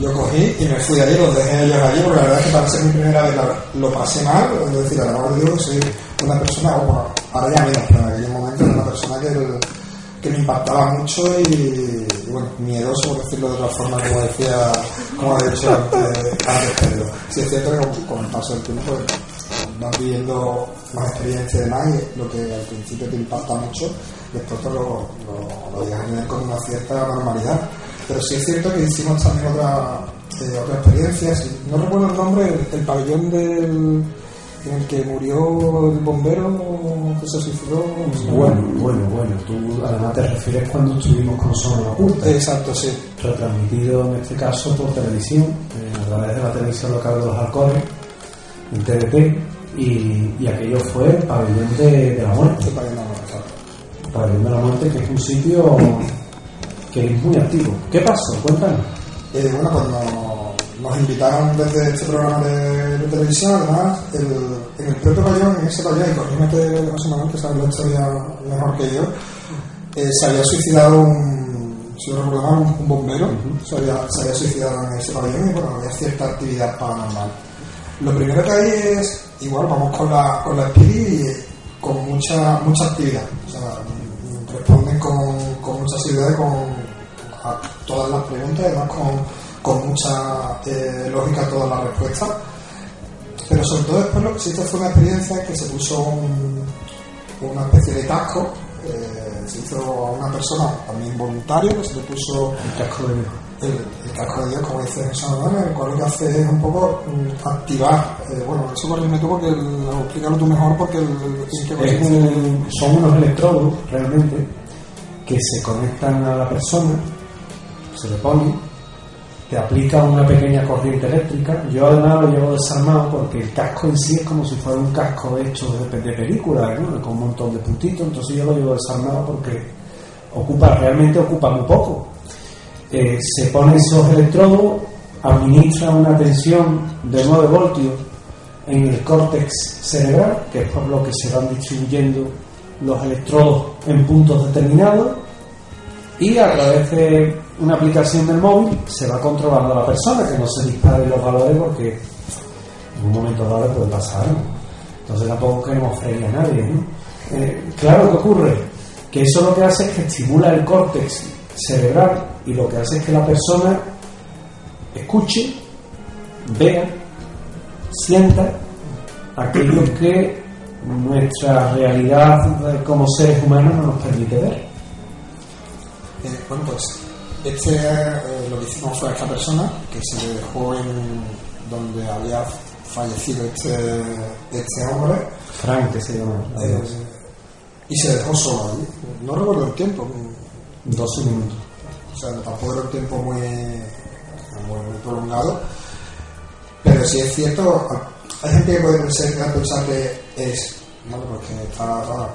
Yo cogí y me fui allí, los dejé ellos allí, porque la verdad es que para ser mi primera vez lo pasé mal, es decir, a la hora de Dios soy una persona, bueno, ahora ya menos, pero en aquel momento era una persona que, que me impactaba mucho y, bueno, miedoso, por decirlo de otra forma, como decía, como he dicho antes, antes Pedro. Sí, es cierto que con, el paso del tiempo vas viviendo más experiencia y demás, y lo que al principio te impacta mucho, después te lo, lo, lo con una cierta normalidad. Pero sí es cierto que hicimos también otra, eh, otra experiencia, no recuerdo el nombre, el pabellón del en el que murió el bombero que se suicidó. Bueno, bueno, bueno. Tú además te refieres cuando estuvimos con Sono Oculta. Exacto, sí. Retransmitido en este caso por televisión, eh, a través de la televisión local de los Alcores, en TDT, y, y aquello fue el pabellón de, de la muerte. El pabellón de la muerte, El pabellón de la muerte, que es un sitio que es muy activo. ¿Qué pasó? Cuéntanos. Eh, bueno, cuando nos invitaron desde este programa de, de televisión, además, el, en el propio pabellón, en ese pabellón, y corrígeme José Manuel, que sabe la historia mejor que yo, eh, se había suicidado un, si no recuerdo mal, un, un bombero, uh -huh. se, había, se había suicidado en ese pabellón y bueno, había cierta actividad paranormal. Lo primero que hay es, igual, vamos con la, con la y con mucha mucha actividad. O sea, responden con, con mucha asiduidad con a todas las preguntas, además con, con mucha eh, lógica todas las respuestas. Pero sobre todo después lo que sí fue una experiencia que se puso un, una especie de casco, eh, se hizo a una persona también voluntario que se le puso El casco de Dios. el, el casco de Dios, como dice San Juan, el cual lo que hace es un poco mm, activar, eh, bueno, eso corrígeme tú porque el- explícalo tú mejor porque el, son unos electrodos realmente que se conectan a la persona, se le ponen, te aplica una pequeña corriente eléctrica. Yo además lo llevo desarmado porque el casco en sí es como si fuera un casco hecho de, de película, ¿no? con un montón de puntitos, entonces yo lo llevo desarmado porque ocupa, realmente ocupa muy poco. Eh, se pone esos electrodos, administra una tensión de 9 voltios en el córtex cerebral, que es por lo que se van distribuyendo los electrodos en puntos determinados, y a través de una aplicación del móvil se va controlando a la persona, que no se disparen los valores porque en un momento dado puede pasar algo. Entonces tampoco queremos freír a nadie. ¿no? Eh, claro que ocurre que eso lo que hace es que estimula el córtex cerebral y lo que hace es que la persona escuche, vea, sienta aquello que nuestra realidad eh, como seres humanos no nos permite ver. Eh, bueno, pues este, eh, lo que hicimos fue a esta persona que se dejó en donde había fallecido este, este hombre Frank, que se llama. eh, y se dejó solo allí. No recuerdo el tiempo, 12 minutos. o sea, tampoco era un tiempo muy, muy, muy prolongado, pero sí es cierto, hay gente que puede pensar, pensar que es, bueno, porque está, está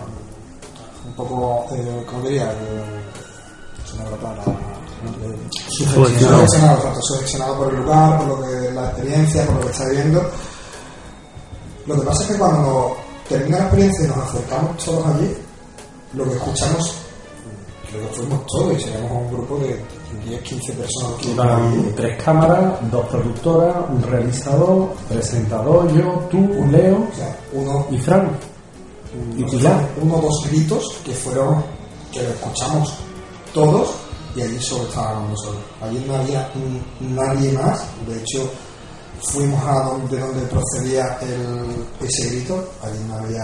un poco, eh, ¿cómo diría? Eh, se me la palabra, Sugestionado. sugestionado, por el lugar, por lo que la experiencia, por lo que está viviendo. Lo que pasa es que cuando termina la experiencia y nos acercamos todos allí, lo que escuchamos, creo que fuimos todos y seríamos un grupo de 10, 15 personas que iban tres cámaras, dos productoras, un realizador, presentador, yo, tú, Leo O sea, uno, y Frank. Y Pilar. uno o dos gritos que fueron, que lo escuchamos todos y allí solo estábamos nosotros. Allí no había nadie más, de hecho fuimos a donde, donde procedía el, ese grito, allí no había,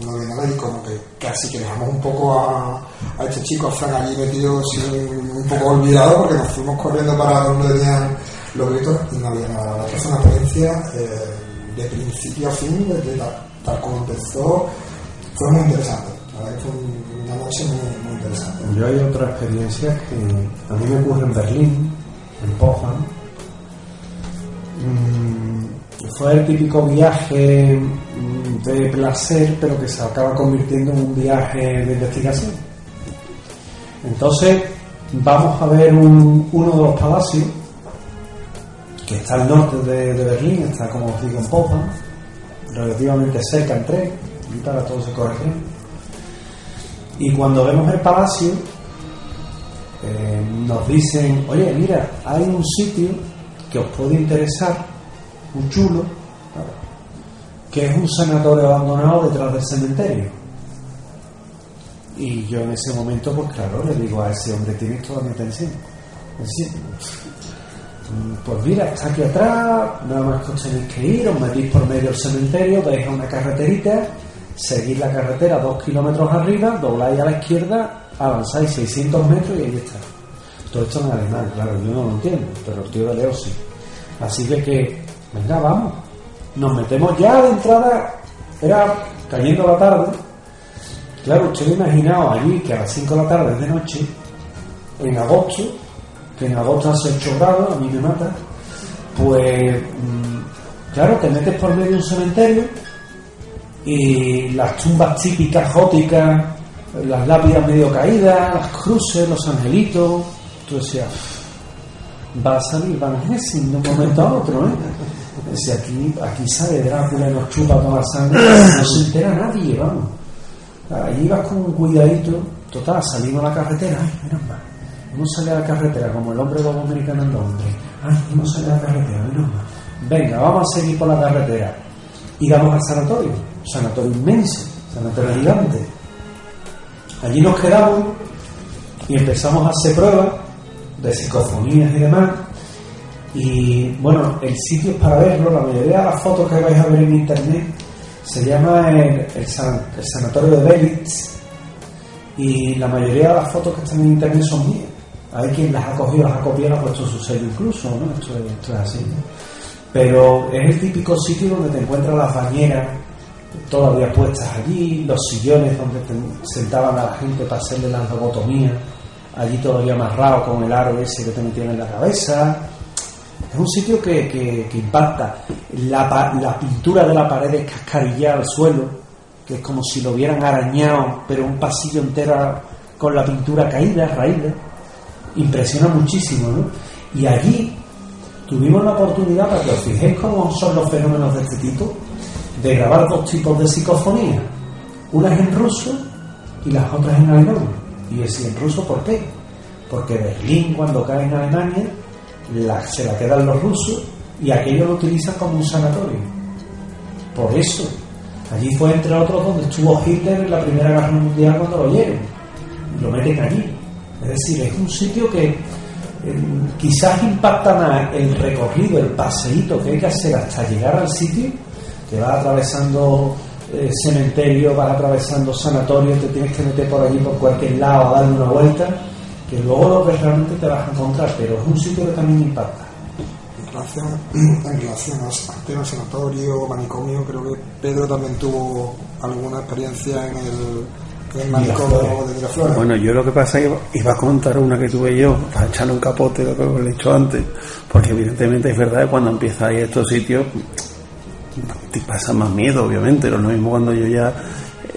no había nada y como que casi que dejamos un poco a, a este chico, a Frank allí metido sin- un poco olvidado porque nos fuimos corriendo para donde venían los gritos y no había nada. La que fue una experiencia eh, de principio a fin, desde tal, tal como empezó, fue muy interesante. Fue un- Yo hay otra experiencia que a mí me ocurre en Berlín, en Potsdam. Mm, Fue el típico viaje mm, de placer, pero que se acaba convirtiendo en un viaje de investigación. Entonces, vamos a ver un- uno de los palacios, que está al norte de, Berlín, está como os digo en Potsdam, relativamente cerca en tren, y para todo se corre. Y cuando vemos el palacio, eh, nos dicen, oye, mira, hay un sitio que os puede interesar, un chulo, que es un sanatorio abandonado detrás del cementerio. Y yo en ese momento, pues claro, le digo a ese hombre, tienes toda mi atención. Decir, pues mira, está aquí atrás, nada más que os tenéis que ir, os metís por medio del cementerio, veis una carreterita, seguís la carretera dos kilómetros arriba, dobláis a la izquierda, avanzáis 600 metros y ahí está. Todo esto en alemán, claro, yo no lo entiendo, pero el tío de Leo sí. Así que, que venga, vamos. Nos metemos ya de entrada, era cayendo la tarde. Claro, usted imaginaos allí que a las 5 de la tarde es de noche, en agosto, que en agosto hace 8 grados, a mí me mata, pues, mm, claro, te metes por medio de un cementerio y las tumbas típicas góticas, las lápidas medio caídas, las cruces, los angelitos, tú decías, va a salir Van Helsing de un momento a otro, ¿eh? Si aquí, aquí sale Drácula y nos chupa toda la sangre, no se entera nadie, vamos. Allí vas con un cuidadito, total, salimos a la carretera, ay, menos mal. Uno sale a la carretera, como el hombre lobo americano en Londres. Ay, uno sale a la carretera, menos mal. Venga, vamos a seguir por la carretera. Y vamos al sanatorio, sanatorio inmenso, Sanatorio Gigante. Allí nos quedamos y empezamos a hacer pruebas de psicofonías y demás. Y bueno, el sitio es para verlo, la mayoría de las fotos que vais a ver en internet se llama el, el san- el Sanatorio de Belitz y la mayoría de las fotos que están en internet son mías. Hay quien las ha cogido, las ha copiado, ha puesto su sello incluso, ¿no? Esto, es- esto es así, ¿no? Pero es el típico sitio donde te encuentras las bañeras todavía puestas allí, los sillones donde sentaban a la gente para hacerle la lobotomía, allí todavía amarrado con el aro ese que te metían en la cabeza. Es un sitio que, que- que impacta. La, la pintura de la pared es cascarillada al suelo, que es como si lo hubieran arañado, pero un pasillo entero con la pintura caída, raída. Impresiona muchísimo, ¿no? Y allí tuvimos la oportunidad, para que os fijéis cómo son los fenómenos de este tipo, de grabar dos tipos de psicofonía. Unas en ruso y las otras en alemán. Y decía en ruso, ¿por qué? Porque Berlín, cuando cae en Alemania, se la quedan los rusos y aquello lo utilizan como un sanatorio. Por eso, allí fue entre otros donde estuvo Hitler en la Primera Guerra Mundial cuando lo oyeron. Lo meten allí. Es decir, es un sitio que eh, quizás impacta más el recorrido, el paseíto que hay que hacer hasta llegar al sitio, que vas atravesando eh, cementerio, vas atravesando sanatorios, te tienes que meter por allí por cualquier lado a darle una vuelta, que luego lo que realmente te vas a encontrar, pero es un sitio que también impacta. En relación, en relación al tema sanatorio, manicomio, creo que Pedro también tuvo alguna experiencia en el, en el manicomio de Miraflores. Bueno, yo lo que pasa es que iba a contar una que tuve yo, para echarle un capote lo que os he dicho antes, porque evidentemente es verdad que cuando empiezas a ir a estos sitios te pasa más miedo, obviamente, no es lo mismo cuando yo ya,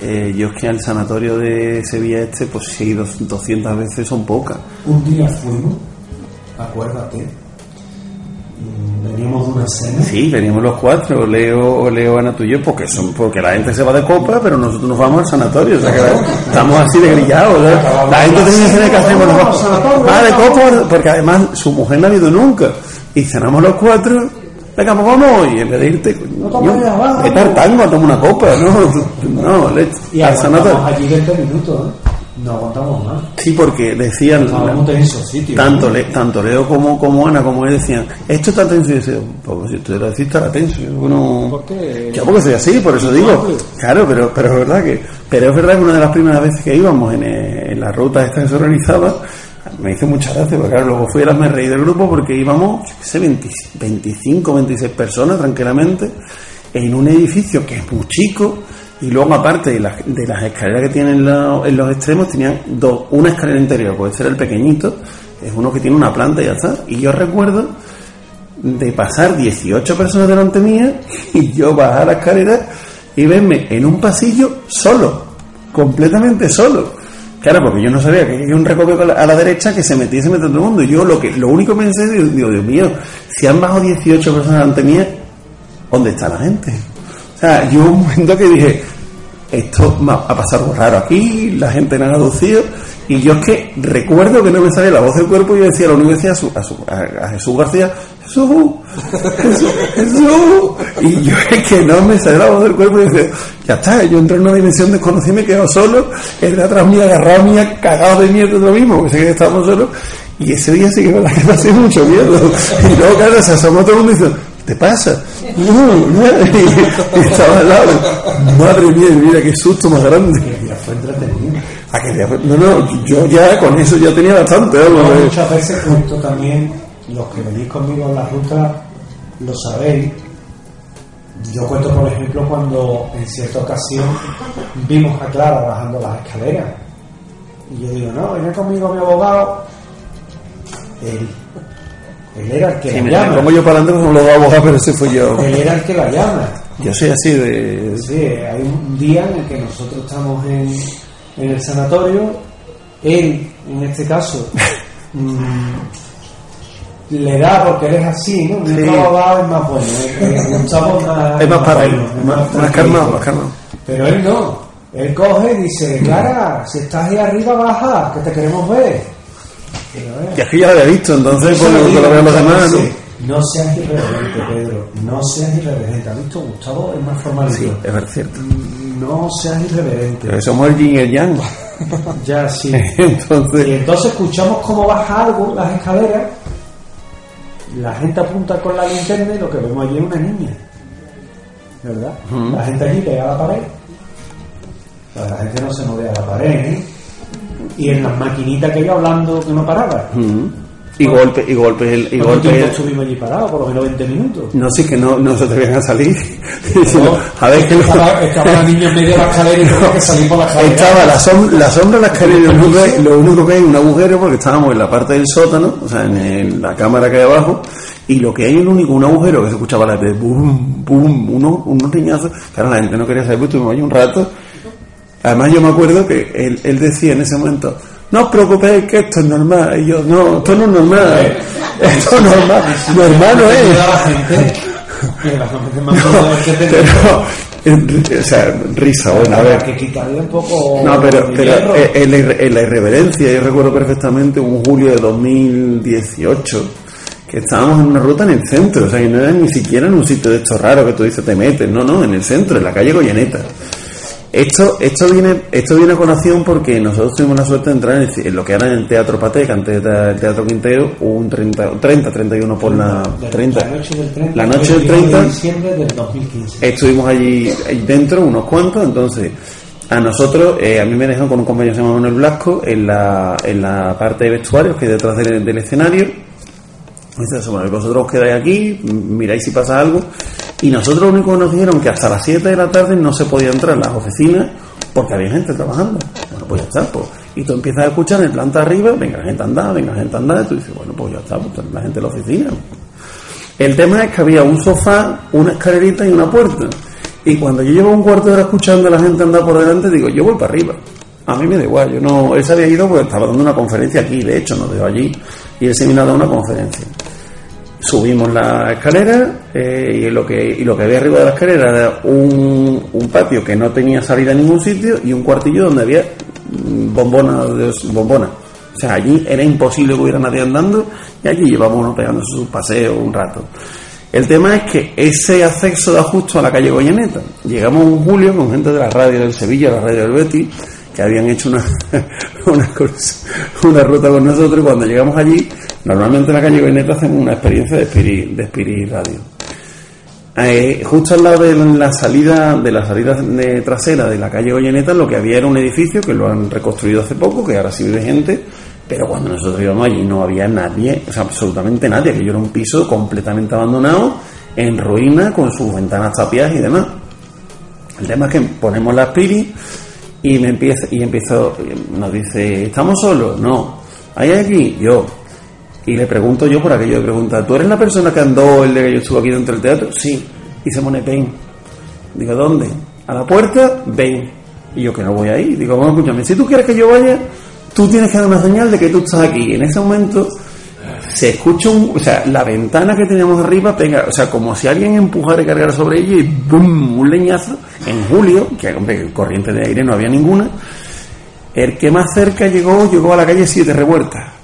eh, yo es que al sanatorio de Sevilla este, pues si he ido 200 veces son pocas. Un día fuimos, acuérdate, mm, veníamos de una cena. Sí, veníamos los cuatro, Leo, Leo, Ana, tú y yo, porque, son, porque la gente se va de copa, pero nosotros nos vamos al sanatorio, o sea que estamos así de grillados. ¿sabes? La gente tiene que hacemos, va de copa, porque además su mujer no ha ido nunca. Y cenamos los cuatro, venga, vamos, y en vez de irte, vete al tango a tomar una copa, no, no, le- Y al aguantamos allí 20 minutos, ¿eh? No aguantamos más. Sí, porque decían, tanto, Le- tanto Leo como, como Ana, como él decían, esto está tenso. Y yo decía, pues si tú lo decís, estará tenso. Yo, bueno, ¿Por qué? yo porque soy así, por eso digo. Claro, pero, pero es verdad que, pero es verdad que una de las primeras veces que íbamos en, eh, en la ruta esta que se organizaba, me hizo mucha gracia, porque claro, luego fui a las me reí del grupo porque íbamos, qué sé, 20 25, 26 personas tranquilamente, en un edificio que es muy chico, y luego aparte de las, de las escaleras que tienen en los extremos, tenían dos, una escalera interior, puede ser el pequeñito, es uno que tiene una planta y ya está. Y yo recuerdo de pasar 18 personas delante mía y yo bajar la escalera y verme en un pasillo solo, completamente solo. Claro, porque yo no sabía que había un recoveco a la, derecha que se metía y todo el mundo. Yo lo que lo único que pensé, digo, Dios mío, si han bajado 18 personas delante mía, ¿dónde está la gente? O sea, yo un momento que dije, esto va a pasar algo raro aquí, la gente no ha aducido, y yo es que recuerdo que no me salía la voz del cuerpo y yo decía, único que decía a, su- a, su- a- a Jesús García, Jesús, Jesús, Jesús, y yo es que no me salía la voz del cuerpo y decía, ya está, yo entré en una dimensión desconocida y me quedo solo, el de atrás mío agarrado mía, cagado de miedo lo mismo, porque sé que estábamos solos, y ese día sí que verdad que pasé mucho miedo, y luego claro, se asomó todo el mundo y dice, ¿te pasa? No, no, y, y estaba al lado, madre mía, mira qué susto más grande. Ya fue entretenido. ¿A qué día fue? No, no, yo ya con eso ya tenía bastante. eh. muchas veces cuento también, los que venís conmigo en la ruta lo sabéis. Yo cuento, por ejemplo, cuando en cierta ocasión vimos a Clara bajando las escaleras. Y yo digo, no, viene conmigo mi abogado. Él, él era el que Sí, la llama. pongo yo para adelante como lo abogar, pero ese fue yo. Él era el que la llama. Yo soy así de. Sí, hay un día en el que nosotros estamos en, en el sanatorio, él, en este caso, mm, le da porque él es así, ¿no? Sí. abogado es más bueno, eh, es más, Es más para él, más, más calmado, más calmado. Pero él no, él coge y dice, Clara, si estás ahí arriba, baja, que te queremos ver. Que ya lo había visto, entonces, pues lo veo los demás, ¿no? seas irreverente, Pedro. No seas irreverente. ¿Has visto? Gustavo es más formalito. Sí, es verdad, cierto. Mm, no seas irreverente. Pero somos el yin y el yang. Ya, sí. Entonces, Y entonces escuchamos cómo baja algo las escaleras, la gente apunta con la linterna y lo que vemos allí es una niña. ¿Verdad? La gente allí pega a la pared. Pero la gente no se movía a la pared, ¿eh? Y en las maquinitas que iba hablando que no paraba. y golpe, y golpe, el- y ¿Cuánto golpe. tiempo estuvimos allí parados? Por lo menos 20 minutos. No, sí que no, no se atrevían a salir. A ver que estaba, estaba la niña en medio de la escalera y tengo que salir por la escalera. Estaba la, som- la sombra de la escalera y lo único, que, lo único que hay es un agujero porque estábamos en la parte del sótano, o sea, en, el- la cámara que hay abajo, y lo que hay es único, un agujero que se escuchaba la de boom, boom, unos, unos riñazos, claro, la gente no quería saber, pues estuvimos ahí un rato. Además yo me acuerdo que él, él decía en ese momento, no os preocupéis que esto es normal, y yo, no, esto no es normal, esto es normal, normal no es. Pero, o sea, risa, bueno, a ver. que quitarle un poco. No, pero, pero en, en la irreverencia, yo recuerdo perfectamente un julio de 2018 que estábamos en una ruta en el centro, o sea, que no era ni siquiera en un sitio de estos raros que tú dices te metes, no, no, en el centro, en la calle Goyeneta. Esto, esto viene, esto viene a colación porque nosotros tuvimos la suerte de entrar en, lo que era en el Teatro Pateca, antes del Teatro Quintero, un 30, 30 31 por la, De 30. La noche del 30. La noche del 31 30. de diciembre del 2015. Estuvimos allí dentro, unos cuantos, entonces a nosotros, eh, a mí me dejaron con un compañero que se llama Manuel Blasco en la, en la parte de vestuarios que hay detrás del, del escenario. Dice, bueno, vosotros os quedáis aquí, miráis si pasa algo. Y nosotros lo único que nos dijeron que hasta las 7 de la tarde no se podía entrar en las oficinas porque había gente trabajando. Bueno, pues ya está. Pues. Y tú empiezas a escuchar en planta arriba, venga la gente andada, venga la gente andada, y tú dices, bueno, pues ya está, pues la gente en la oficina. El tema es que había un sofá, una escalerita y una puerta. Y cuando yo llevo un cuarto de hora escuchando a la gente andar por delante, digo, yo voy para arriba. A mí me da igual, yo no, él se había ido porque estaba dando una conferencia aquí, de hecho, nos dejó allí, y él se vino a dar una conferencia. Subimos la escalera eh, y, lo que, y lo que había arriba de la escalera era un, un patio que no tenía salida a ningún sitio y un cuartillo donde había mm, bombona, de, bombona. O sea, allí era imposible que hubiera nadie andando y allí llevamos uno pegando su paseo un rato. El tema es que ese acceso da justo a la calle Goyeneta. Llegamos en julio con gente de la radio del Sevilla, la radio del Betis, que habían hecho una, una, una ruta con nosotros y cuando llegamos allí, normalmente en la calle Goyeneta hacemos una experiencia de Spirit, de Spirit Radio. Eh, justo al lado de la salida de la salida de- trasera de la calle Goyeneta lo que había era un edificio que lo han reconstruido hace poco que ahora sí vive gente pero cuando nosotros íbamos allí no había nadie o sea absolutamente nadie que yo era un piso completamente abandonado en ruina con sus ventanas tapiadas y demás. El tema es que ponemos las piris y me empieza y empiezo nos dice estamos solos no. Hay aquí yo y le pregunto yo por aquello de preguntar, ¿tú eres la persona que andó el de que yo estuve aquí dentro del teatro? Sí. Y se pone ven. Digo, ¿dónde? A la puerta, ven. Y yo que no voy ahí. Digo, bueno, escúchame, si tú quieres que yo vaya, tú tienes que dar una señal de que tú estás aquí. Y en ese momento se escucha un, o sea, la ventana que teníamos arriba pega, o sea, como si alguien empujara y cargara sobre ella y ¡bum! un leñazo en julio, que hombre, corriente de aire no había ninguna. El que más cerca llegó, llegó a la calle Siete Revueltas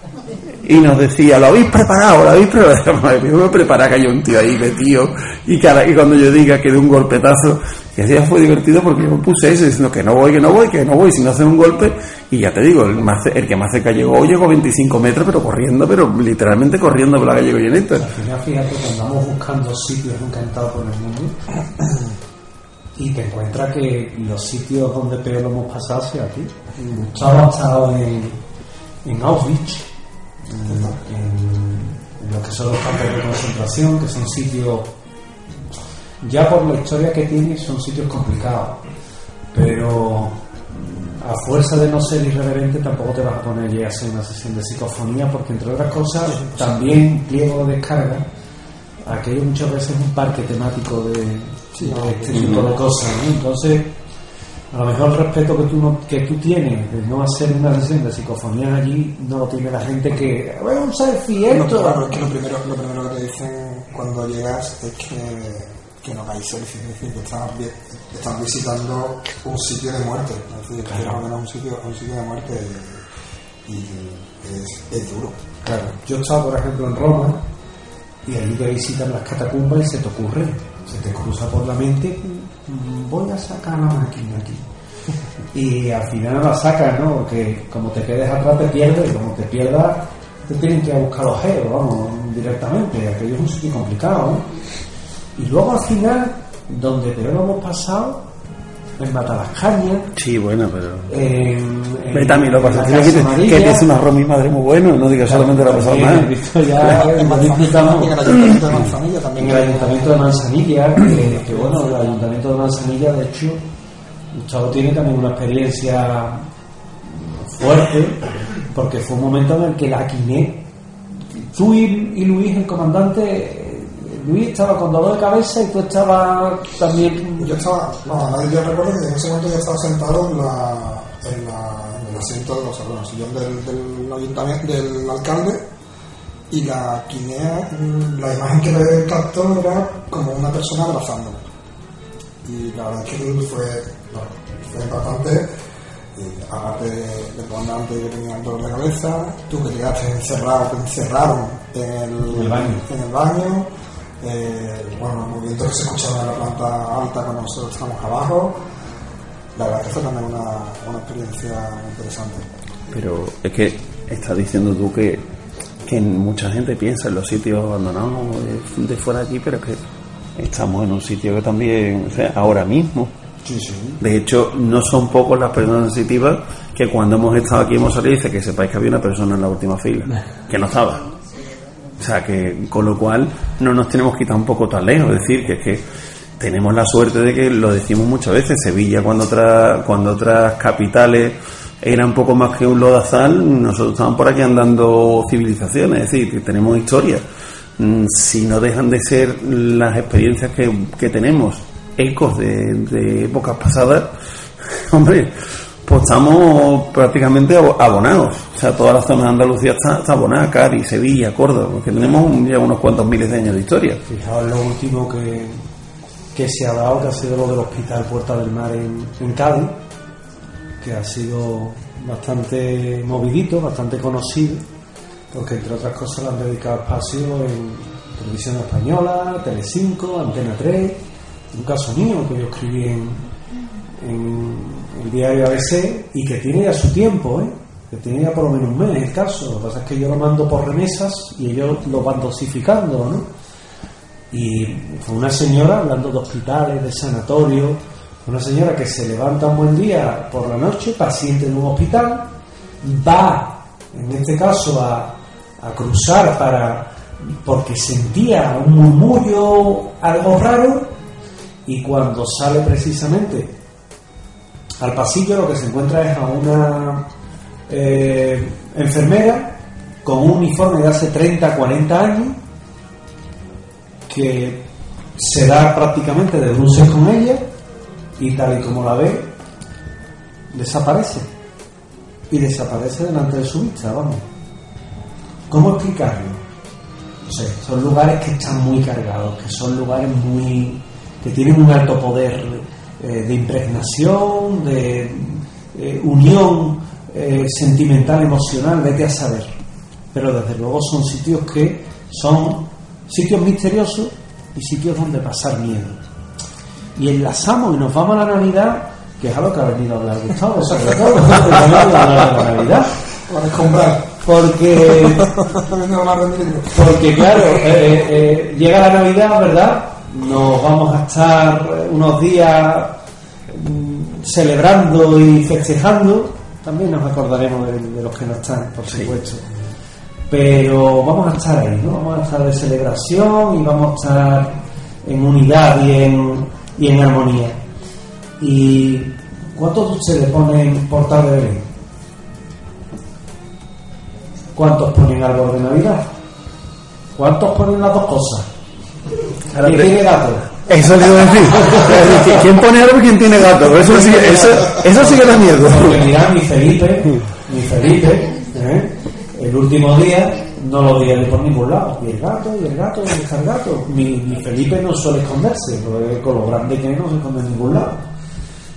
y nos decía, ¿lo habéis preparado? ¿Lo habéis preparado? Mía, me preparaba que haya un tío ahí metido y, cada, y cuando yo diga que de un golpetazo, y así fue divertido porque yo puse eso diciendo que no voy, que no voy, que no voy, si no hacen un golpe, y ya te digo, el, más, el que más cerca llegó, llegó 25 metros, pero corriendo, pero literalmente corriendo por la calle Goyeneta. Al final, fíjate que andamos buscando sitios encantados por el mundo y te encuentras que los sitios donde peor lo hemos pasado ha sido aquí. Gustavo ha estado en, en Auschwitz, en, en lo que son los campos de concentración, que son sitios, ya por la historia que tiene, son sitios complicados, pero a fuerza de no ser irreverente tampoco te vas a poner ya a hacer una sesión de psicofonía porque entre otras cosas también pliego de descarga aquello muchas veces es un parque temático de, de este tipo de cosas ¿no? entonces a lo mejor el respeto que tú no, que tú tienes de no hacer una sesión de psicofonía allí no lo tiene la gente que bueno un selfie No, esto claro, es que lo primero, lo primero que te dicen cuando llegas es que, que no hagáis selfies, es decir, que estás, vi- estás visitando un sitio de muerte, es decir, que más o menos un sitio, un sitio de muerte y, y es, es duro. Claro, yo estaba por ejemplo en Roma y allí te visitan las catacumbas y se te ocurre se te cruza por la mente, voy a sacar la máquina aquí. Y al final la sacas, ¿no? Porque como te quedes atrás te pierdes, y como te pierdas, te tienen que buscar los geos, vamos, directamente. Aquello es un sitio complicado. Y luego al final, donde peor hemos pasado, en Matalascaña, Sí, bueno, pero. en, en- Ve también lo en la pasa. Que te, que te hizo un arroz mi madre muy bueno, no digas solamente la mal. visto ya, en el ayuntamiento de Manzanilla también. En el ayuntamiento de Manzanilla, que, que bueno, el ayuntamiento de Manzanilla, de hecho, Gustavo tiene también una experiencia fuerte, porque fue un momento en el que la Quiné, tú y, y Luis, el comandante, eh, Luis estaba con dolor de cabeza y tú estabas también. Yo estaba, no, nadie yo recuerdo que en ese momento yo estaba sentado en, la, en, la, en el asiento de los bueno, el sillón del, del ayuntamiento, del alcalde, y la quinea, la imagen que me captó era como una persona abrazándome. Y la verdad es que fue, bueno, fue impactante. Aparte del comandante que tenía el dolor de cabeza, tú que llegaste encerrado, te encerraron en el, En el baño. en el baño, eh, bueno, los movimientos que se escuchaban en la planta alta cuando nosotros estamos abajo, la verdad que fue también una, una experiencia interesante. Pero es que estás diciendo tú que, que mucha gente piensa en los sitios abandonados de, de fuera de aquí, pero es que estamos en un sitio que también, o sea, ahora mismo. Sí, sí. De hecho, no son pocos las personas sensitivas que cuando hemos estado aquí hemos salido y dice que sepáis que había una persona en la última fila, que no estaba. O sea, que con lo cual no nos tenemos que ir tampoco tan lejos. Es decir, que es que tenemos la suerte de que lo decimos muchas veces. Sevilla, cuando, otras cuando otras capitales eran un poco más que un lodazal, nosotros estamos por aquí andando civilizaciones. Es decir, que tenemos historia. Mm, Si no dejan de ser las experiencias que, que tenemos ecos de épocas pasadas, hombre, pues estamos prácticamente abo- abonados. O sea, toda la zona de Andalucía está, está abonada, Cádiz, Sevilla, Córdoba, porque tenemos un- ya unos cuantos miles de años de historia. Fijaos lo último que, que se ha dado, que ha sido lo del Hospital Puerta del Mar en, en Cádiz, que ha sido bastante movidito, bastante conocido, porque entre otras cosas le han dedicado espacio en Televisión Española, Telecinco, Antena 3, un caso mío que yo escribí en, en el diario ABC y que tiene ya su tiempo, ¿eh? que tiene ya por lo menos un mes el caso. Lo que pasa es que yo lo mando por remesas y ellos lo van dosificando, ¿no? Y fue una señora hablando de hospitales, de sanatorios, una señora que se levanta un buen día por la noche, paciente en un hospital, va, en este caso, a, a cruzar para porque sentía un murmullo, algo raro, y cuando sale precisamente al pasillo lo que se encuentra es a una eh, enfermera con un uniforme de hace 30, 40 años que se da prácticamente de bruces con ella y tal y como la ve desaparece y desaparece delante de su vista, vamos. ¿Cómo explicarlo? No sé, son lugares que están muy cargados, que son lugares muy que tienen un alto poder eh, de impregnación, de eh, unión eh, sentimental, emocional, vete a saber. Pero desde luego son sitios que son sitios misteriosos y sitios donde pasar miedo. Y enlazamos y nos vamos a la Navidad, que es a lo que ha venido a hablar Gustavo, sobre todo, porque ha venido a hablar de la Navidad. Para comprar. Porque porque claro, llega la Navidad, ¿verdad? Nos vamos a estar unos días mm, celebrando y festejando. También nos acordaremos de, de los que no están, por supuesto. Pero vamos a estar ahí, ¿no? Vamos a estar de celebración y vamos a estar en unidad y en, y en armonía. ¿Y cuántos de ustedes ponen portal de Belén? ¿Cuántos ponen árbol de Navidad? ¿Cuántos ponen las dos cosas? Ahora ¿Quién te- tiene gato? Eso le iba a decir. ¿Quién pone árbol y quién tiene gato? Eso sí, eso, eso sí que da miedo. Mi Felipe, mi Felipe, ¿eh? el último día no lo veía por ningún lado. Y el gato, y el gato, y está el gato. Mi, mi Felipe no suele esconderse, con lo grande que es no se esconde en ningún lado.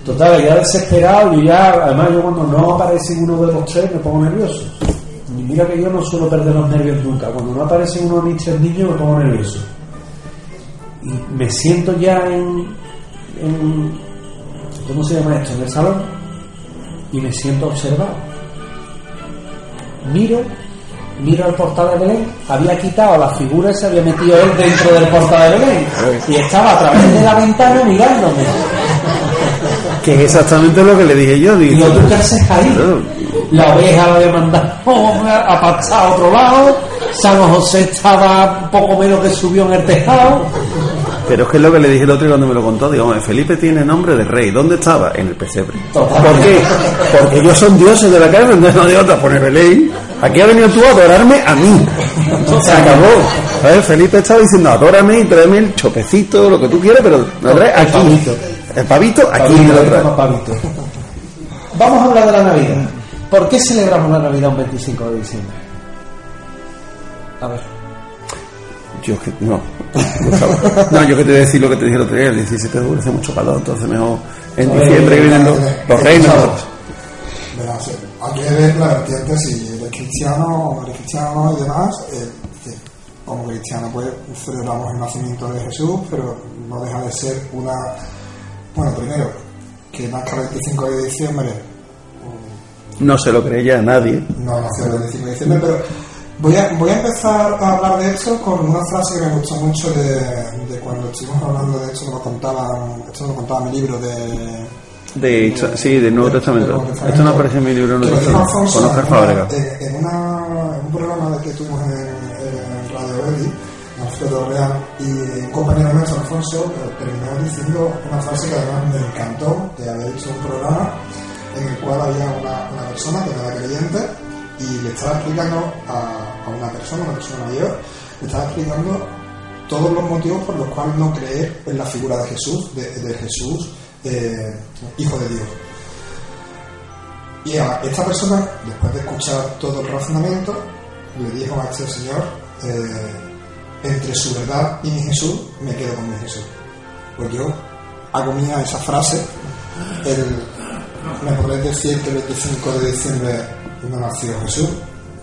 Total, ya desesperado, y ya, además yo cuando no aparece uno de los tres me pongo nervioso. Y mira que yo no suelo perder los nervios nunca. Cuando no aparecen uno de mis tres niños me pongo nervioso. Y me siento ya en, en ¿cómo se llama esto? en el salón y me siento observado. Miro miro el portal de Belén. Había quitado la figura y se había metido él dentro del portal de Belén. Y estaba a través de la ventana mirándome. Que es exactamente lo que le dije yo. y Digo, tú qué haces ahí la oveja la había mandado a pasar a otro lado. San José estaba un poco menos que subió en el tejado Pero es que es lo que le dije el otro día cuando me lo contó. Digo, "Hombre, Felipe tiene nombre de rey. ¿Dónde estaba? En el pesebre. ¿Por qué? Porque ellos son dioses de la carne, no de otra. Poner ley. Aquí ha venido tú a adorarme a mí. Se acabó. A ver, Felipe estaba diciendo, adórame y tráeme el chopecito, lo que tú quieras, pero lo traes aquí. pavito. El pavito, aquí lo traes. pavito. Vamos a hablar de la Navidad. ¿Por qué celebramos la Navidad un 25 de diciembre? A ver. Yo que no. No, yo que te voy a decir lo que te dije el otro día, el 17 de octubre hace mucho calor, entonces mejor en diciembre vienen los, los reinos. Verás, que ver la vertiente si eres cristiano o no eres cristiano y demás. eh, como cristiano, pues celebramos el nacimiento de Jesús, pero no deja de ser una. Bueno, primero, que nazca el 25 de diciembre, No se lo cree ya nadie. no nació el 25 de diciembre, pero voy a, voy a empezar a hablar de esto con una frase que me gustó mucho de, de cuando estuvimos hablando de esto, lo contaban, esto lo contaba mi libro de De, sí, del Nuevo Testamento. Esto no aparece en mi libro Que Nuevo Testamento. Con Oscar Fábrega. En, en una- en un programa que tuvimos en, en Radio nosotros de Orleán, y un compañero nuestro, Alfonso, eh, terminó diciendo una frase que además me encantó, que había dicho en un programa en el cual había una, una persona que no era creyente y le estaba explicando a, una persona, una persona mayor, le estaba explicando todos los motivos por los cuales no creer en la figura de Jesús, de, Jesús, eh, Hijo de Dios. Y a esta persona, después de escuchar todo el razonamiento, le dijo a este señor, eh, entre su verdad y mi Jesús, me quedo con mi Jesús. Pues yo hago mía esa frase, el, me podéis decir que el 25 de diciembre no nació Jesús,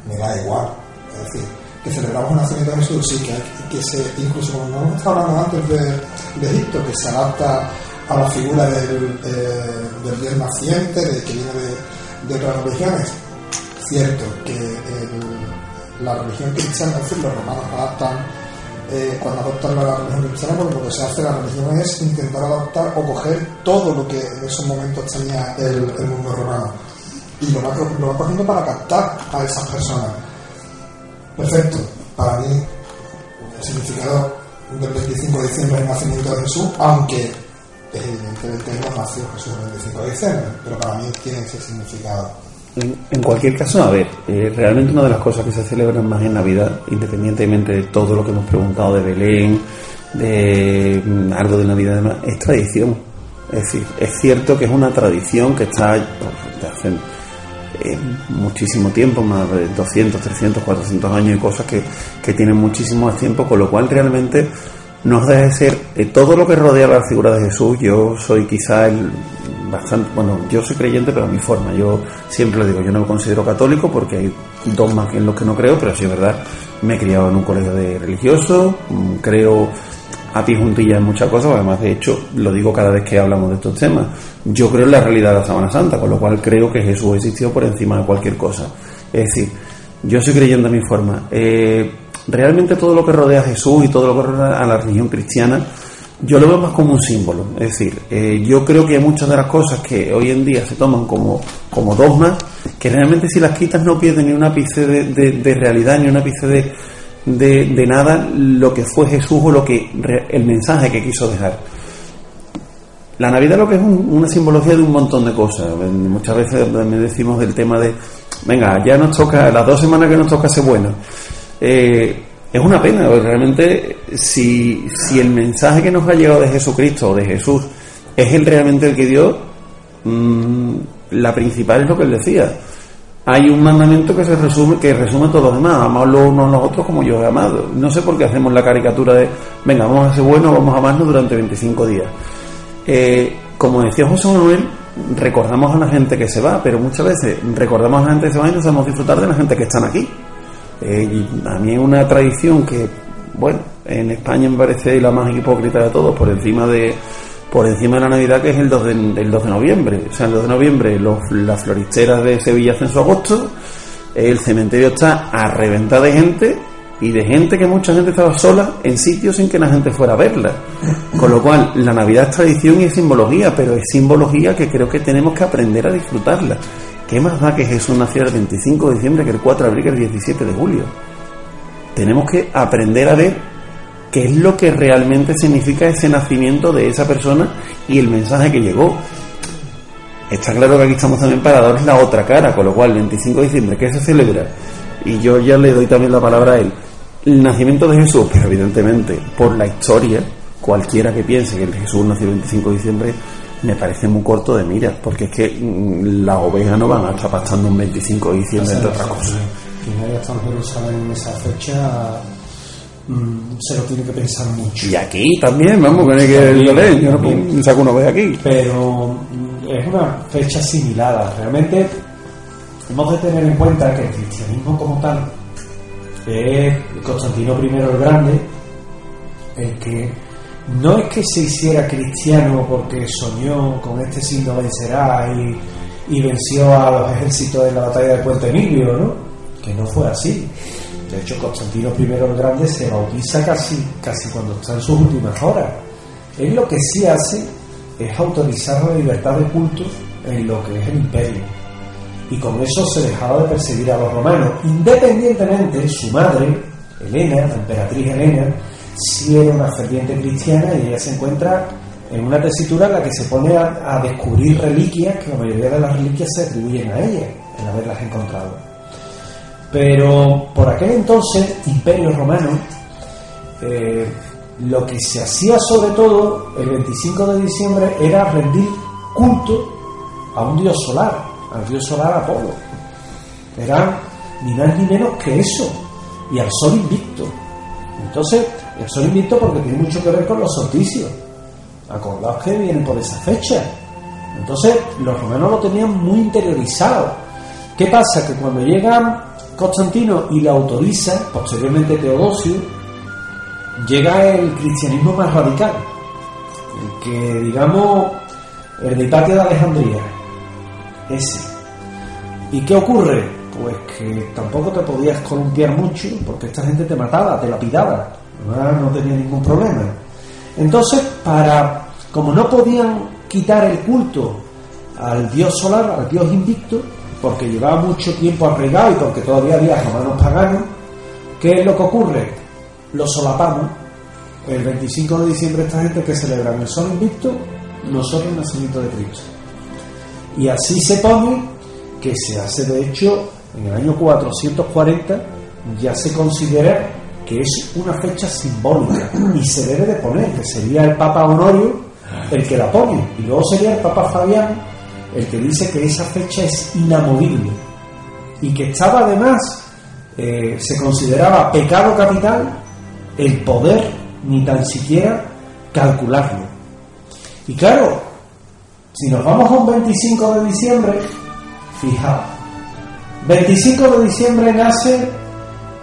me da igual. Es decir, que celebramos el nacimiento de Jesús, sí, que, que se, incluso como no hemos estado hablando antes de, de Egipto, que se adapta a la figura del, eh, del Dios naciente, de, que viene de, de otras religiones. Cierto que la religión cristiana, es decir, los romanos adaptan, eh, cuando adoptan la religión cristiana, porque lo que se hace la religión es intentar adoptar o coger todo lo que en esos momentos tenía el mundo romano. Y lo va, co- lo va cogiendo para captar a esas personas. Perfecto. Para mí, el significado del 25 de diciembre es el nacimiento de Jesús, aunque evidentemente no nació Jesús el 25 de diciembre, pero para mí tiene ese significado. En, en cualquier caso, a ver, eh, realmente una de las cosas que se celebran más en Navidad, independientemente de todo lo que hemos preguntado de Belén, de mm, algo de Navidad y demás, es tradición. Es decir, es cierto que es una tradición que está pues, de eh, muchísimo tiempo, más de 200, 300, 400 años y cosas que, que tienen muchísimo más tiempo, con lo cual realmente nos deja de ser eh, todo lo que rodea la figura de Jesús. Yo soy quizá el bastante, bueno, yo soy creyente, pero a mi forma. Yo siempre lo digo, yo no me considero católico porque hay dogmas en los que no creo, pero sí es verdad, me he criado en un colegio de religiosos, mm, creo a pie juntilla en muchas cosas, además de hecho lo digo cada vez que hablamos de estos temas. Yo creo en la realidad de la Semana Santa, con lo cual creo que Jesús existió por encima de cualquier cosa. Es decir, yo soy creyente a mi forma. Eh, realmente todo lo que rodea a Jesús y todo lo que rodea a la religión cristiana, yo lo veo más como un símbolo. Es decir, eh, yo creo que hay muchas de las cosas que hoy en día se toman como, como dogmas, que realmente si las quitas no pierden ni un ápice de, de- de realidad, ni un ápice de, de, de nada lo que fue Jesús o lo que el mensaje que quiso dejar. La Navidad lo que es un- una simbología de un montón de cosas. Muchas veces me decimos del tema de, venga, ya nos toca, las dos semanas que nos toca ser buenas. Eh, es una pena, realmente si, si el mensaje que nos ha llegado de Jesucristo o de Jesús es el realmente el que dio, mm, la principal es lo que él decía. Hay un mandamiento que se resume, que resume todo lo demás, amar los unos a los otros como yo he amado. No sé por qué hacemos la caricatura de, venga, vamos a ser buenos, vamos a amarnos durante 25 días. Eh, como decía José Manuel, recordamos a la gente que se va, pero muchas veces recordamos a la gente que se va y no sabemos disfrutar de la gente que están aquí. Eh, a mí es una tradición que bueno, en España me parece la más hipócrita de todos, por encima de por encima de la Navidad que es el 2 de, del 2 de noviembre. O sea, el 2 de noviembre los, las floristeras de Sevilla hacen su agosto, el cementerio está a reventar de gente y de gente que mucha gente estaba sola en sitios sin que la gente fuera a verla. Con lo cual, la Navidad es tradición y es simbología, pero es simbología que creo que tenemos que aprender a disfrutarla. ¿Qué más da que Jesús naciera el 25 de diciembre que el 4 de abril que el 17 de julio? Tenemos que aprender a ver qué es lo que realmente significa ese nacimiento de esa persona y el mensaje que llegó. Está claro que aquí estamos también para darles la otra cara, con lo cual el 25 de diciembre, ¿qué se celebra? Y yo ya le doy también la palabra a él. El nacimiento de Jesús, pero evidentemente por la historia, cualquiera que piense que el Jesús nació el 25 de diciembre, me parece muy corto de mira, porque es que mm, las ovejas no van a estar pastando un 25 de diciembre, entre otras cosas. Quien haya estado en Jerusalén en esa fecha mm, se lo tiene que pensar mucho. Y aquí también, vamos, que que lo leen, yo no saco una vez aquí. Pero mm, es una fecha asimilada. Realmente hemos de tener en cuenta que el cristianismo como tal es Constantino I el Grande el que no es que se hiciera cristiano porque soñó con este signo vencerá y, y venció a los ejércitos en la batalla de Puente Emilio, ¿no? Que no fue así. De hecho, Constantino I el Grande se bautiza casi, casi cuando está en sus últimas horas. Él lo que sí hace es autorizar la libertad de culto en lo que es el imperio. Y con eso se dejaba de perseguir a los romanos. Independientemente, su madre, Helena, la emperatriz Helena, sí era una ferviente cristiana y ella se encuentra en una tesitura en la que se pone a, a descubrir reliquias, que la mayoría de las reliquias se atribuyen a ella, en haberlas encontrado. Pero por aquel entonces, Imperio Romano, eh, lo que se hacía sobre todo el 25 de diciembre era rendir culto a un dios solar, al dios solar Apolo. Era ni más ni menos que eso, y al sol invicto. Entonces, el sol invicto porque tiene mucho que ver con los solsticios. Acordaos que vienen por esa fecha. Entonces, los romanos lo tenían muy interiorizado. ¿Qué pasa? Que cuando llega Constantino y la autoriza, posteriormente Teodosio, llega el cristianismo más radical, el que, digamos, el de Hipatia de Alejandría, ese. ¿Y qué ocurre? Pues que tampoco te podías columpiar mucho, porque esta gente te mataba, te lapidaba, no, no tenía ningún problema. Entonces, para, como no podían quitar el culto al dios solar, al dios invicto, porque llevaba mucho tiempo arraigado y porque todavía había romanos paganos, ¿qué es lo que ocurre? Lo solapamos. El 25 de diciembre esta gente que celebra el sol invicto, nosotros el nacimiento de Cristo. Y así se pone que se hace de hecho en el año 440 ya se considera que es una fecha simbólica y se debe de poner, que sería el Papa Honorio el que la pone, y luego sería el Papa Fabián el que dice que esa fecha es inamovible y que estaba además, eh, se consideraba pecado capital el poder ni tan siquiera calcularlo. Y claro, si nos vamos a un 25 de diciembre, fijaos, 25 de diciembre nace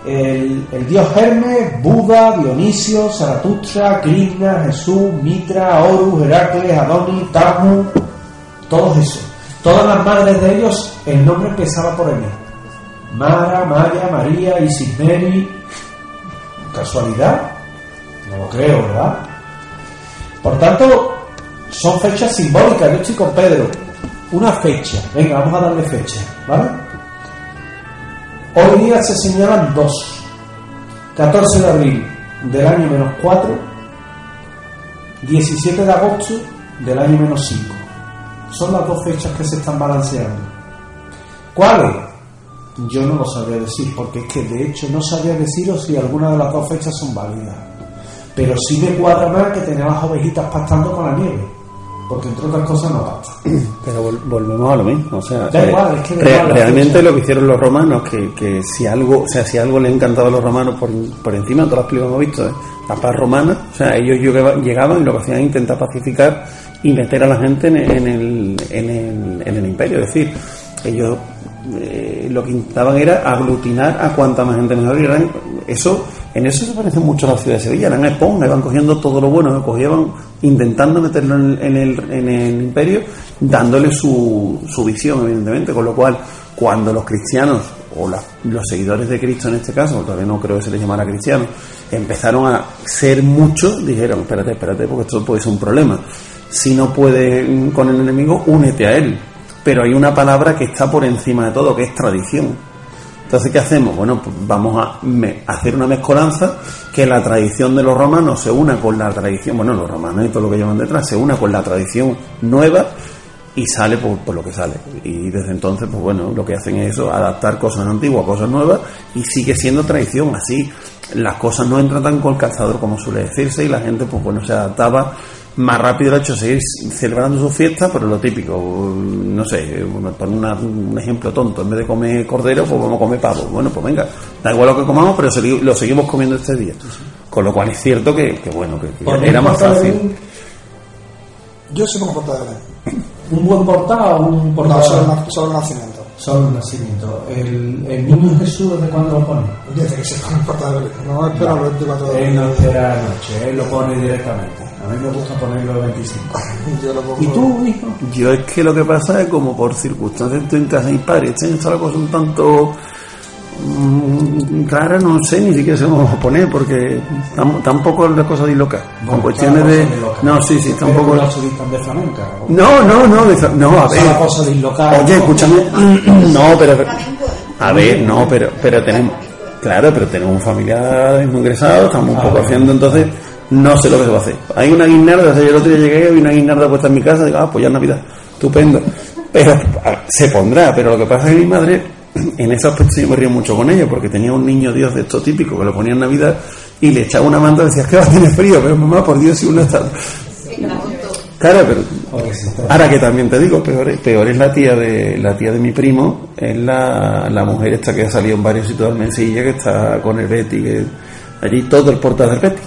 el, dios Hermes, Buda, Dionisio, Zaratustra, Krishna, Jesús, Mitra, Horus, Heracles, Adonis, Tamu, todos esos. Todas las madres de ellos, el nombre empezaba por M. Mara, Maya, María, Isis Mary. ¿Casualidad? No lo creo, ¿verdad? Por tanto, son fechas simbólicas. Yo estoy con Pedro. Una fecha. Venga, vamos a darle fecha, ¿vale? Hoy día se señalan dos. 14 de abril del año menos 4, 17 de agosto del año menos 5. Son las dos fechas que se están balanceando. ¿Cuáles? Yo no lo sabría decir, porque es que de hecho no sabría deciros si alguna de las dos fechas son válidas. Pero sí me cuadra más que tener las ovejitas pastando con la nieve, porque entre otras cosas no pasta. Pero vol- volvemos a lo mismo, o sea, Da eh, igual, es que da igual realmente fecha. lo que hicieron los romanos, que, que si algo, o sea, si algo le encantaba a los romanos por, por encima de todas las películas que hemos visto, ¿eh? la paz romana, o sea, ellos llegaba- llegaban y lo que hacían era intentar pacificar y meter a la gente en, el, en, el, en el imperio, es decir, ellos eh, lo que intentaban era aglutinar a cuanta más gente mejor y eran- eso En eso se parece mucho a la ciudad de Sevilla, eran esponjas, iban cogiendo todo lo bueno, cogían, intentando meterlo en, el, en el imperio, dándole su, su visión, evidentemente, con lo cual, cuando los cristianos, o los seguidores de Cristo en este caso, todavía no creo que se les llamara cristianos, empezaron a ser muchos, dijeron, espérate, espérate, porque esto puede ser un problema. Si no puedes con el enemigo, únete a él. Pero hay una palabra que está por encima de todo, que es tradición entonces, ¿qué hacemos? Bueno, pues vamos a hacer una mezcolanza que la tradición de los romanos se una con la tradición, bueno, los romanos y todo lo que llevan detrás, se una con la tradición nueva y sale por, lo que sale. Y desde entonces, pues bueno, lo que hacen es eso, adaptar cosas antiguas a cosas nuevas y sigue siendo tradición. Así las cosas no entran tan con el calzador como suele decirse y la gente, pues bueno, se adaptaba más rápido el hecho de seguir celebrando su fiesta, pero lo típico, no sé, por un ejemplo tonto, en vez de comer cordero, pues vamos a comer pavo. Bueno, pues venga, da igual lo que comamos, pero lo seguimos comiendo este día. Con lo cual es cierto que, bueno, que, era más fácil. Yo soy como portada ¿Un buen portal o un portal? No, solo, nacimiento. Solo el nacimiento. ¿El, el niño Jesús desde cuándo lo pone? Desde que se pone el portal de No espera los 24 horas. Él no espera la noche, él lo pone directamente. A mí me gusta ponerlo el 25. ¿Y tú, hijo? Yo es que lo que pasa es como por circunstancias estoy en casa de mis padres. Este año cosa un tanto mm, clara, no sé ni siquiera se vamos a poner porque tampoco es la cosa de loca. Con cuestiones de. No, sí, sí, tampoco. No de flamenca? No, no, no, no, a ver. cosa de Oye, escúchame. no, pero. A ver, no, pero, pero tenemos. Claro, pero tenemos un familiar ingresado, estamos un poco haciendo entonces no sé lo que se va a hacer. Hay una guinarda, yo el otro día llegué y vi una guinarda puesta en mi casa, digo, ah, pues ya es Navidad, estupendo. Pero se pondrá, pero lo que pasa es que mi madre, en ese aspecto yo me río mucho con ella, porque tenía un niño Dios de esto típico que lo ponía en Navidad y le echaba una manta y decía, que va a frío, pero mamá, por Dios, si uno está. Claro, pero ahora que también te digo, peor, peor es la tía de la tía de mi primo, es la, la mujer esta que ha salido en varios sitios de Almensilla, que está con el Betty, que allí todo el portal del Betty.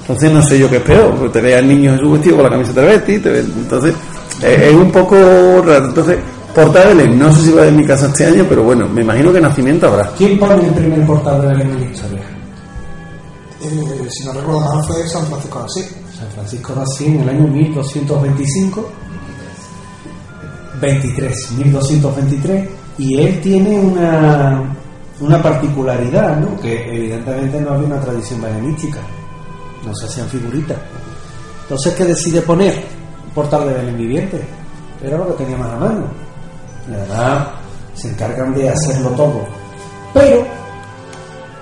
Entonces no sé yo qué es peor, porque te ve al niño en su vestido con la camiseta de Betty, te ve, entonces es un poco raro. Entonces, de Belén, no sé si va de mi casa este año, pero bueno, me imagino que nacimiento habrá. ¿Quién pone el primer portal de Belén en la historia? Eh, si no recuerdo mal fue San Francisco de Asís. San Francisco de Asís en el año 1225, 23, 1223, y él tiene una, una particularidad, ¿no? que evidentemente no había una tradición belenística no se hacían figuritas. Entonces, ¿qué decide poner? Un portal de Belén viviente. Era lo que tenía más a mano. Y además se encargan de hacerlo todo. Pero,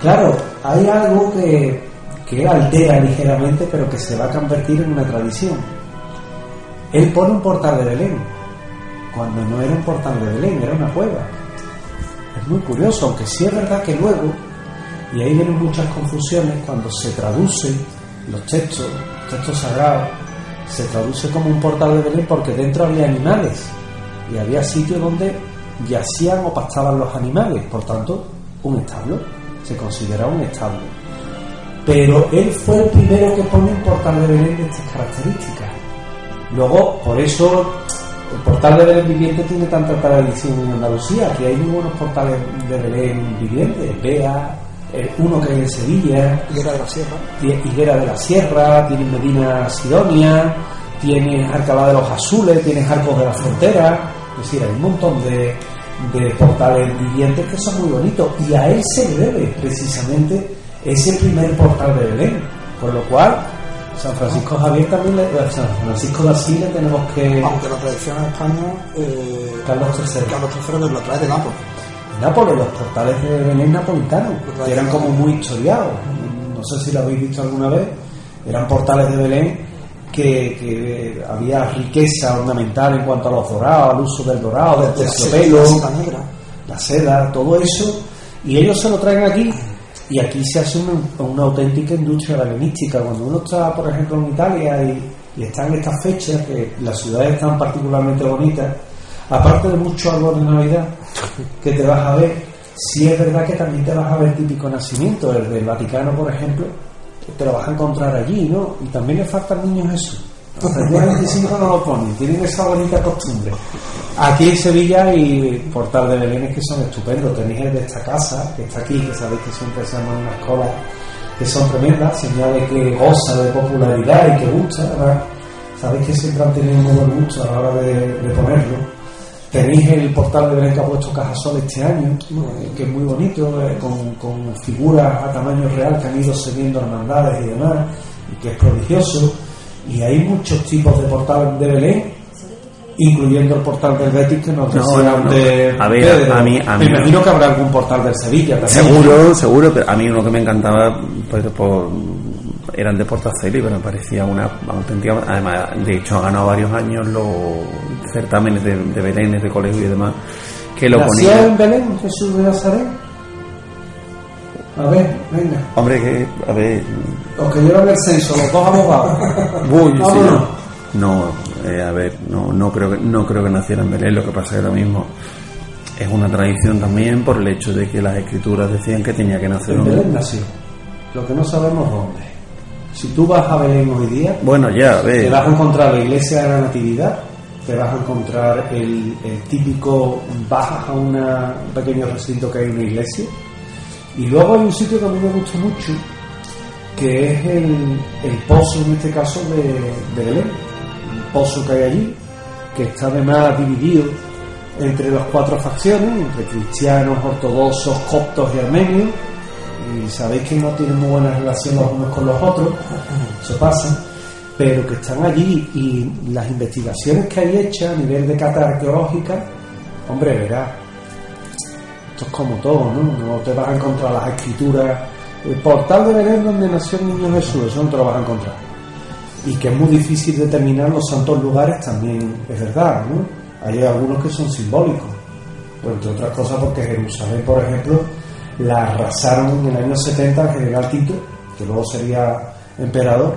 claro, hay algo que, que altera ligeramente, pero que se va a convertir en una tradición. Él pone un portal de Belén, cuando no era un portal de Belén, era una cueva. Es muy curioso, aunque sí es verdad que luego, y ahí vienen muchas confusiones, cuando se traduce los textos, textos sagrados, se traduce como un portal de Belén porque dentro había animales y había sitios donde yacían o pastaban los animales, por tanto, un establo, se considera un establo. Pero él fue el primero que pone un portal de Belén de estas características. Luego, por eso, el portal de Belén viviente tiene tanta tradición en Andalucía, que hay muy buenos portales de Belén vivientes, Vea, eh, uno que hay en Sevilla, Higuera de la Sierra, Higuera de la Sierra, tiene Medina Sidonia, tiene Arcalá de los Azules, tiene Arcos de la Frontera, es decir, hay un montón de, de portales vivientes que son muy bonitos. Y a él se debe precisamente ese primer portal de Belén, con lo cual San Francisco Javier también le, San Francisco de Asís le tenemos que aunque la tradición en España eh, Carlos III Carlos III lo trae de Nápoles Nápoles, los portales de Belén napolitanos, que eran como muy historiados. No sé si lo habéis visto alguna vez. Eran portales de Belén que, había riqueza ornamental en cuanto a los dorados, al uso del dorado, del terciopelo, la seda, todo eso. Y ellos se lo traen aquí y aquí se hace una, auténtica industria belenística. Cuando uno está, por ejemplo, en Italia y, y está en estas fechas, que las ciudades están particularmente bonitas, aparte de muchos árboles de Navidad que te vas a ver, si es verdad que también te vas a ver típico nacimiento, el del Vaticano, por ejemplo, te lo vas a encontrar allí, ¿no? Y también le faltan niños Jesús. El día 25 no lo ponen, tienen esa bonita costumbre. Aquí en Sevilla hay portal de Belén que son estupendos. Tenéis el de esta casa, que está aquí, que sabéis que siempre se llama una escuela que son tremendas, señales que goza de popularidad y que gusta, ¿verdad? Sabéis que siempre han tenido muy buen gusto a la hora de, de ponerlo. Tenéis el portal de Belén que ha puesto Cajasol este año, eh, que es muy bonito, eh, con, con figuras a tamaño real que han ido siguiendo hermandades y demás, y que es prodigioso. Y hay muchos tipos de portal de Belén, incluyendo el portal del Betis que nos No, no, no. de A ver, Pedro. a mí- a mí- Me imagino que habrá algún portal del Sevilla también. Seguro, seguro, pero a mí uno que me encantaba pues, por, eran de pero me parecía una auténtica. Además, de hecho, ha ganado varios años los certámenes de, de Belénes, de colegio y demás, que lo ¿Nació ponía. en Belén Jesús de Nazaret? A ver, venga. Hombre, que, a ver. Los que llevan el censo, los dos abogados. Uy, sí, Vámonos. no, eh, a ver, no, no creo que no creo que naciera en Belén. Lo que pasa es que ahora mismo es una tradición también por el hecho de que las escrituras decían que tenía que nacer En Belén nació. Lo que no sabemos dónde. Si tú vas a Belén hoy día, Bueno, ya, a te vas a encontrar la iglesia de la Natividad, te vas a encontrar el, el típico, bajas a una- un pequeño recinto que hay en una iglesia, y luego hay un sitio que a mí me gusta mucho, que es el, el pozo, en este caso, de, de Belén, un pozo que hay allí, que está además dividido entre las cuatro facciones, entre cristianos, ortodoxos, coptos y armenios, sabéis que no tienen muy buena relación los unos con los otros, eso pasa, pero que están allí y las investigaciones que hay hechas a nivel de cata arqueológica, hombre, verás, esto es como todo, ¿no? No te vas a encontrar las escrituras, el portal de Belén donde nació el niño Jesús, eso no te lo vas a encontrar. Y que es muy difícil determinar los santos lugares también es verdad, ¿no? Hay algunos que son simbólicos, pues entre otras cosas porque Jerusalén, por ejemplo, la arrasaron en el año 70 el general Tito, que luego sería emperador,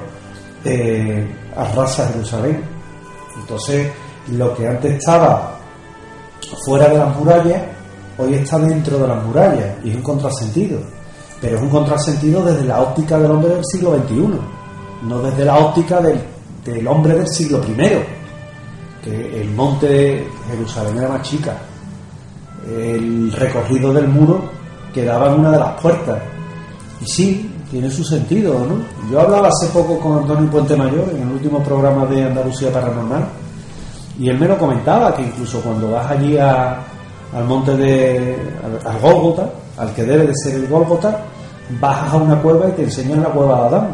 eh, arrasa Jerusalén. Entonces, lo que antes estaba fuera de las murallas, hoy está dentro de las murallas y es un contrasentido. Pero es un contrasentido desde la óptica del hombre del siglo XXI, no desde la óptica del, del hombre del siglo I, que el monte de Jerusalén era más chica, el recorrido del muro quedaba en una de las puertas. Y sí, tiene su sentido, ¿no? Yo hablaba hace poco con Antonio Puente Mayor en el último programa de Andalucía Paranormal y él me lo comentaba que incluso cuando vas allí a- al monte de al, al Gólgota, al que debe de ser el Gólgota, bajas a una cueva y te enseñan la cueva de Adán,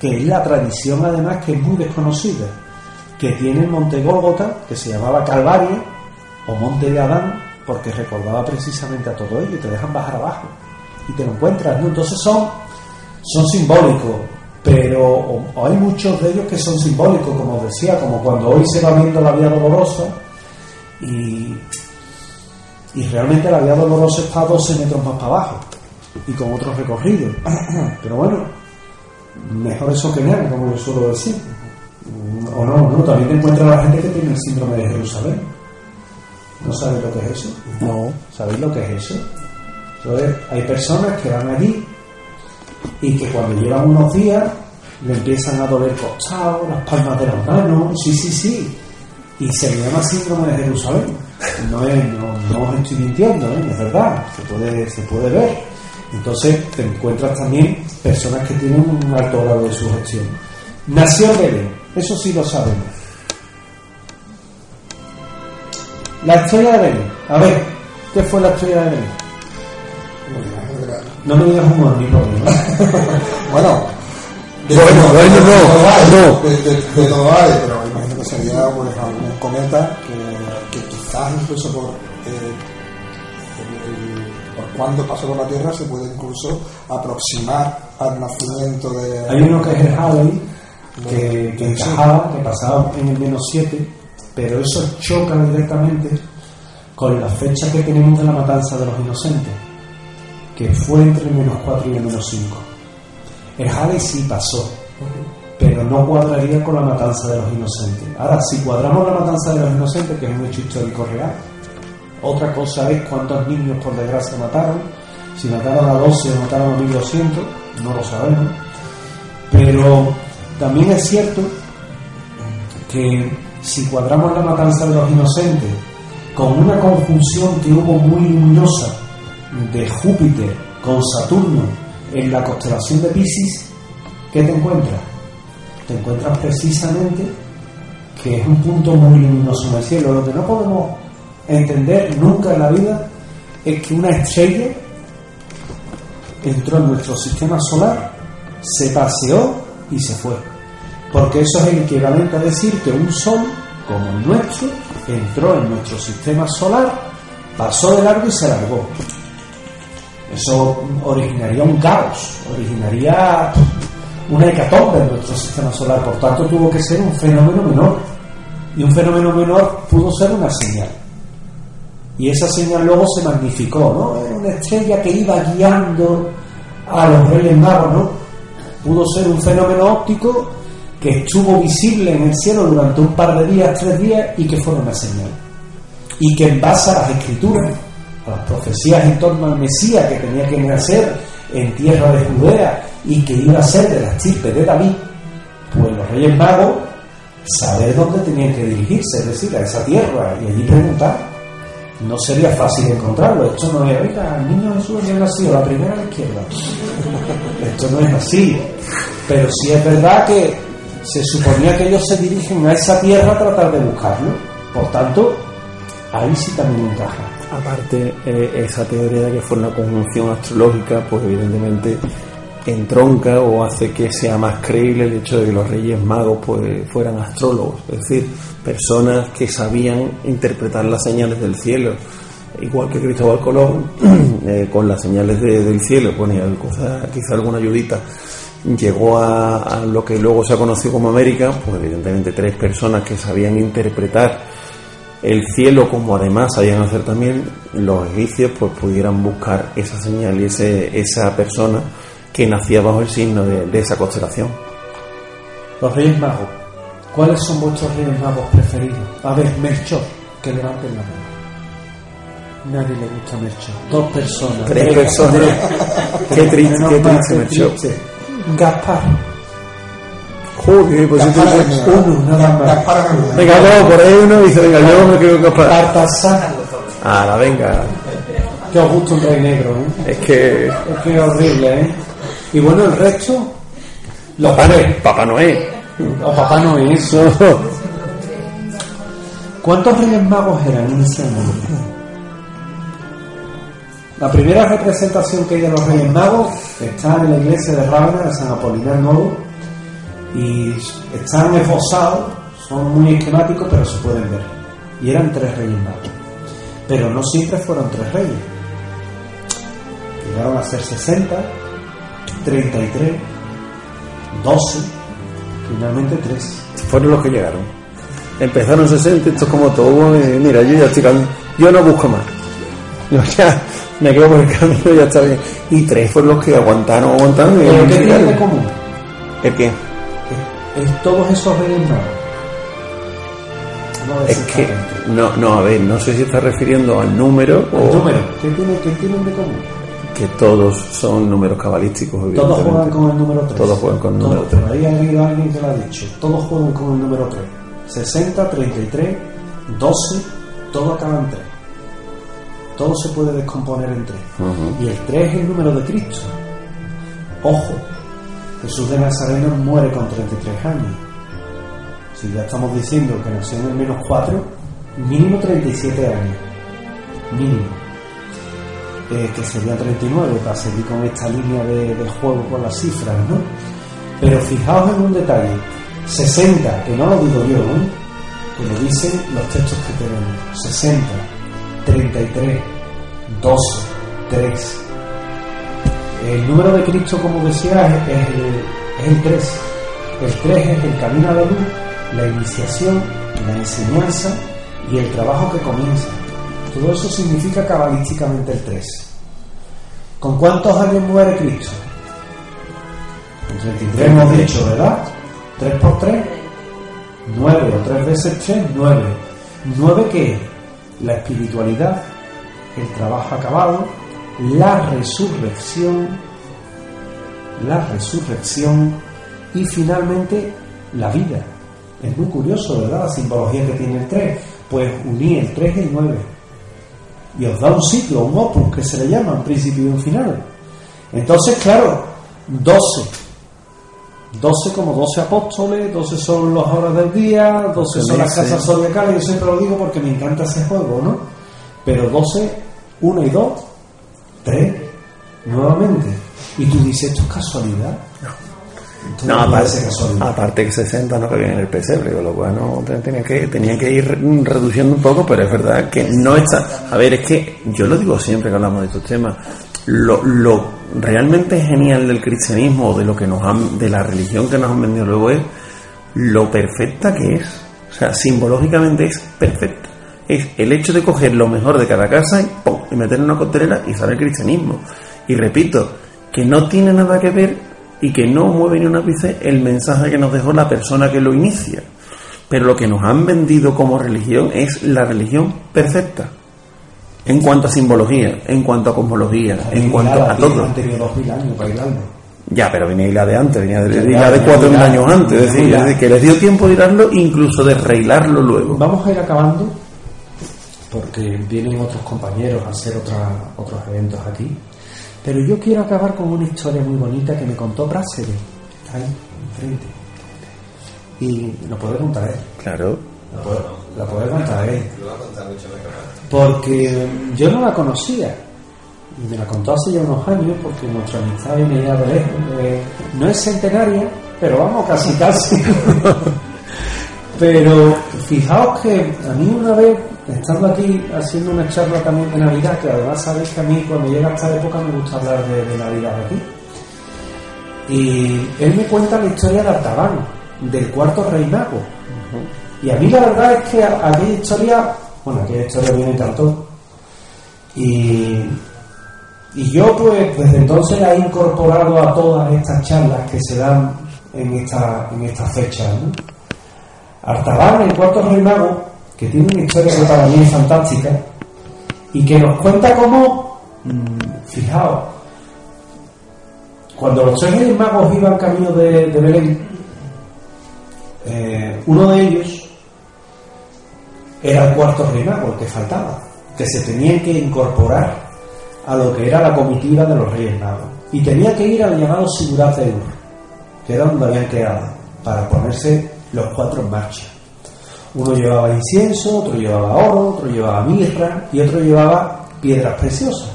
que es la tradición además que es muy desconocida, que tiene el monte Gólgota, que se llamaba Calvario o monte de Adán, porque recordaba precisamente a todo ello y te dejan bajar abajo y te lo encuentras, ¿no? Entonces son, son simbólicos, pero hay muchos de ellos que son simbólicos, como decía, como cuando hoy se va viendo la Vía Dolorosa y, y realmente la Vía Dolorosa está 12 metros más para abajo y con otros recorridos. Pero bueno, mejor eso que nada, como yo suelo decir. O no, no, también te a la gente que tiene el síndrome de Jerusalén. ¿No sabéis lo que es eso? No. ¿Sabéis lo que es eso? Entonces, hay personas que van allí y que cuando llevan unos días le empiezan a doler costados, las palmas de las manos, sí, sí, sí. Y se le llama síndrome de Jerusalén. No, es, no, no os estoy mintiendo, ¿eh? es verdad, se puede, se puede ver. Entonces te encuentras también personas que tienen un alto grado de sugestión. Nació Belén, eso sí lo sabemos. La estrella de Belén. A ver, ¿qué fue la estrella de Belén? No me digas un morning, por favor. Bueno, Bueno, todo- bueno, no, no. De, todo hay, pero imagino que sería pues, algún cometa que, que quizás incluso por, eh, el- el- por cuando pasó por la Tierra se puede incluso aproximar al nacimiento de... Hay uno que es el Halley, que, que encajaba, que pasaba en el menos 7, pero eso choca directamente con la fecha que tenemos de la matanza de los inocentes, que fue entre el menos 4 y el menos 5. El Halley sí pasó, pero no cuadraría con la matanza de los inocentes. Ahora, si cuadramos la matanza de los inocentes, que es un hecho histórico real, otra cosa es cuántos niños por desgracia mataron, si mataron a 12 o mataron a 1200, no lo sabemos. Pero también es cierto que si cuadramos la matanza de los inocentes con una conjunción que hubo muy luminosa de Júpiter con Saturno en la constelación de Pisces, ¿qué te encuentras? Te encuentras precisamente que es un punto muy luminoso en el cielo. Lo que no podemos entender nunca en la vida es que una estrella entró en nuestro sistema solar, se paseó y se fue. Porque eso es el equivalente a decir que un sol, como el nuestro, entró en nuestro sistema solar, pasó de largo y se largó. Eso originaría un caos, originaría una hecatombe en nuestro sistema solar, por tanto tuvo que ser un fenómeno menor. Y un fenómeno menor pudo ser una señal. Y esa señal luego se magnificó, ¿no? Era una estrella que iba guiando a los reyes magos, ¿no? Pudo ser un fenómeno óptico que estuvo visible en el cielo durante un par de días, tres días, y que fue una señal. Y que en base a las escrituras, a las profecías en torno al Mesías que tenía que nacer en tierra de Judea y que iba a ser de la estirpe de David, pues los reyes magos saber dónde tenían que dirigirse, es decir, a esa tierra y allí preguntar. No sería fácil encontrarlo. Esto no es, oiga, el niño Jesús ha nacido la primera a la izquierda. Esto no es así. Pero sí es verdad que se suponía que ellos se dirigen a esa tierra a tratar de buscarlo. Por tanto, ahí sí también encaja. Aparte, eh, esa teoría de que fue una conjunción astrológica, pues evidentemente entronca o hace que sea más creíble el hecho de que los reyes magos pues fueran astrólogos, es decir, personas que sabían interpretar las señales del cielo, igual que Cristóbal Colón eh, con las señales del cielo ponía quizá alguna ayudita llegó a, a, lo que luego se ha conocido como América, pues evidentemente tres personas que sabían interpretar el cielo como además sabían hacer también los egipcios, pues pudieran buscar esa señal y ese, esa persona que nacía bajo el signo de, esa constelación. Los Reyes Magos. ¿Cuáles son vuestros Reyes Magos preferidos? A ver, Melchor, que levanten la mano. Nadie le gusta Melchor. Dos personas. Tres personas. qué triste, qué triste Melchor. Gaspar. Joder, pues Gaspar uno, nada más. Gaspar venga, no, por ahí uno dice, venga, yo me quedo Gaspar. Baltasar. la venga. Que os gusta un rey negro, ¿eh? Es que. Es que es horrible, ¿eh? Y bueno, el resto. Los Papá, Papá Noé. O Papá Noé. ¿Cuántos reyes magos eran inicialmente? La primera representación que hay de los Reyes Magos está en la iglesia de Rávena de San Apolinar Nuevo y están esbozados, son muy esquemáticos, pero se pueden ver. Y eran tres Reyes Magos. Pero no siempre fueron tres reyes. Llegaron a ser 60, 33, 12, finalmente 3. Fueron los que llegaron. Empezaron 60, esto es como todo. Eh, mira, yo ya estoy yo no busco más. Ya me quedo por el camino, ya está bien. Y tres fueron los que aguantaron, aguantaron. ¿Pero qué tienen de común? ¿El qué? Es todos esos reyes magos. No es que, no, no, a ver, no sé si está refiriendo al número o. ¿El número? ¿Qué, tiene, ¿Qué tienen de común? que todos son números cabalísticos. Todos juegan con el número 3. Todos juegan con el número 3. Por ahí ha habido alguien que lo ha dicho. Todos juegan con el número 3. 60, 33, 12, todo acaba en 3. Todo se puede descomponer en 3. Y el 3 es el número de Cristo. Ojo, Jesús de Nazareno muere con 33 años. Si ya estamos diciendo que nació en el menos 4, mínimo 37 años. Mínimo eh, que sería 39, para seguir con esta línea de, juego con las cifras, ¿no? Pero fijaos en un detalle, 60, que no lo digo yo, ¿no? que lo dicen los textos que tenemos, 60, 33, 12, 3. El número de Cristo, como decía, es, el, es el 3. El 3 es el camino a la luz, la iniciación, la enseñanza y el trabajo que comienza. Todo eso significa cabalísticamente el 3. ¿Con cuántos años muere Cristo? Con 33 hemos dicho, ¿verdad? 3 por 3, 9 o 3 veces 3, 9. ¿9 qué es? La espiritualidad, el trabajo acabado, la resurrección, la resurrección y finalmente la vida. Es muy curioso, ¿verdad? La simbología que tiene el 3. Pues unir el 3 y el 9 y os da un ciclo, un opus que se le llama un principio y un final. Entonces, claro, 12. 12 como 12 apóstoles, 12 son las horas del día, 12 son las casas zodiacales, yo siempre lo digo porque me encanta ese juego, ¿no? Pero 12, 1 y 2, 3, nuevamente. Y tú dices, ¿esto es casualidad? Esto No, aparte, casualidad. aparte que 60 no cabían en el pesebre, con lo cual no te- tenía que, tenía que ir re- reduciendo un poco, pero es verdad que no está. A ver, es que yo lo digo siempre que hablamos de estos temas. Lo, lo realmente genial del cristianismo, de lo que nos han, de la religión que nos han vendido luego es lo perfecta que es. O sea, simbológicamente es perfecta. Es el hecho de coger lo mejor de cada casa y, ¡pum! y meterlo en una coctelera y sale el cristianismo. Y repito, que no tiene nada que ver y que no mueve ni un ápice el mensaje que nos dejó la persona que lo inicia. Pero lo que nos han vendido como religión es la religión perfecta. En cuanto a simbología, en cuanto a cosmología, en cuanto a todo. Han tenido 2000 años para hilarlo. Ya, pero venía la de antes, venía de, de la de ya, cuatro mil ya. años antes, es decir, Ya. es decir, que les dio tiempo de hilarlo, incluso de reilarlo luego. Vamos a ir acabando porque vienen otros compañeros a hacer otra- otros eventos aquí. Pero yo quiero acabar con una historia muy bonita que me contó. Está ahí, enfrente. Y lo puede contar él. Claro. La puede, la puede contar él. Porque yo no la conocía. Y me la contó hace ya unos años porque nuestra amistad viene ya de lejos. Eh, no es centenaria, pero vamos, casi casi. pero fijaos que a mí una vez, estando aquí haciendo una charla también de Navidad, que además sabéis que a mí cuando llega esta época me gusta hablar de, de Navidad aquí. Y él me cuenta la historia de Artaban, del cuarto rey mago. Y a mí la verdad es que aquella historia, bueno, aquella historia me encantó. Y, y yo pues desde entonces la he incorporado a todas estas charlas que se dan en esta, en esta fecha. ¿no? Artaban, el cuarto rey mago, que tiene una historia que para mí es fantástica y que nos cuenta cómo, mm, fijaos, cuando los tres reyes magos iban camino de, de Belén, eh, uno de ellos era el cuarto rey mago, el que faltaba, que se tenía que incorporar a lo que era la comitiva de los reyes magos. Y tenía que ir al llamado Sigurat de que era donde habían quedado, para ponerse los cuatro en marcha. Uno llevaba incienso, otro llevaba oro, otro llevaba mirra y otro llevaba piedras preciosas.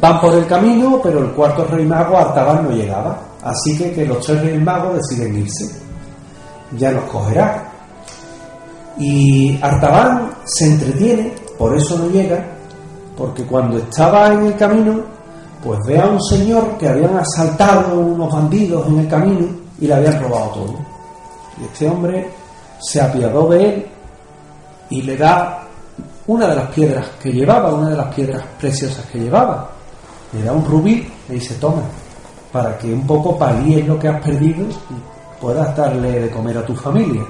Van por el camino, pero el cuarto rey mago, Artaban, no llegaba. Así que, que los tres reyes magos deciden irse. Ya los cogerá. Y Artaban se entretiene, por eso no llega, porque cuando estaba en el camino, pues ve a un señor que habían asaltado unos bandidos en el camino y le habían robado todo. Y este hombre se apiadó de él y le da una de las piedras que llevaba, una de las piedras preciosas que llevaba. Le da un rubí, le dice, toma, para que un poco palíes lo que has perdido y puedas darle de comer a tu familia.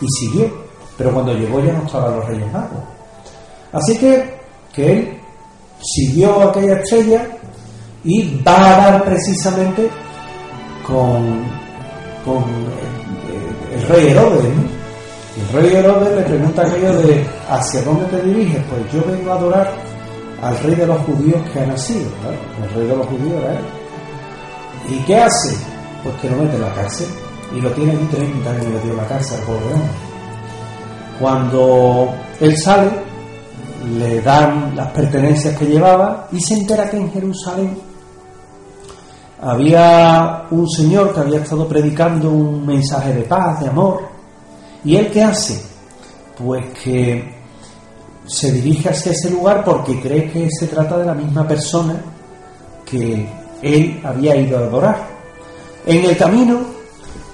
Y siguió, pero cuando llegó ya no estaban los reyes magos. Así que, que él siguió aquella estrella y va a dar precisamente con, con el, el rey Herodes. ¿no? El rey Herodes le pregunta aquello de ¿hacia dónde te diriges? Pues yo vengo a adorar al rey de los judíos que ha nacido. El rey de los judíos era él. ¿Y qué hace? Pues que lo mete en la cárcel. Y lo tiene aquí 30 años metido en la cárcel pobre hombre. Cuando él sale, le dan las pertenencias que llevaba y se entera que en Jerusalén había un señor que había estado predicando un mensaje de paz, de amor. ¿Y él qué hace? Pues que se dirige hacia ese lugar porque cree que se trata de la misma persona que él había ido a adorar. En el camino,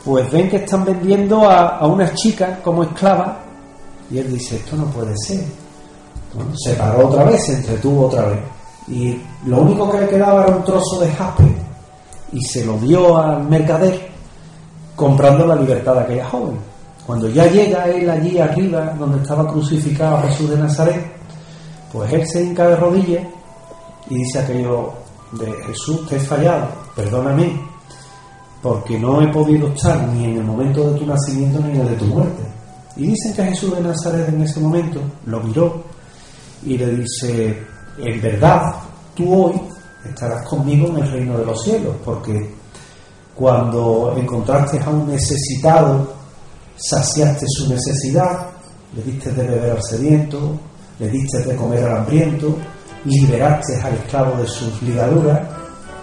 pues ven que están vendiendo a, a unas chicas como esclavas y él dice, esto no puede ser. Se paró otra vez, se entretuvo otra vez. Y lo único que le quedaba era un trozo de jaspe y se lo dio al mercader comprando la libertad de aquella joven. Cuando ya llega él allí arriba, donde estaba crucificado Jesús de Nazaret, pues él se hinca de rodillas y dice aquello de Jesús, te he fallado, perdóname, porque no he podido estar ni en el momento de tu nacimiento ni en el de tu muerte. Y dicen que Jesús de Nazaret en ese momento lo miró y le dice, en verdad, tú hoy estarás conmigo en el reino de los cielos, porque cuando encontraste a un necesitado, saciaste su necesidad, le diste de beber al sediento, le diste de comer al hambriento, liberaste al esclavo de sus ligaduras,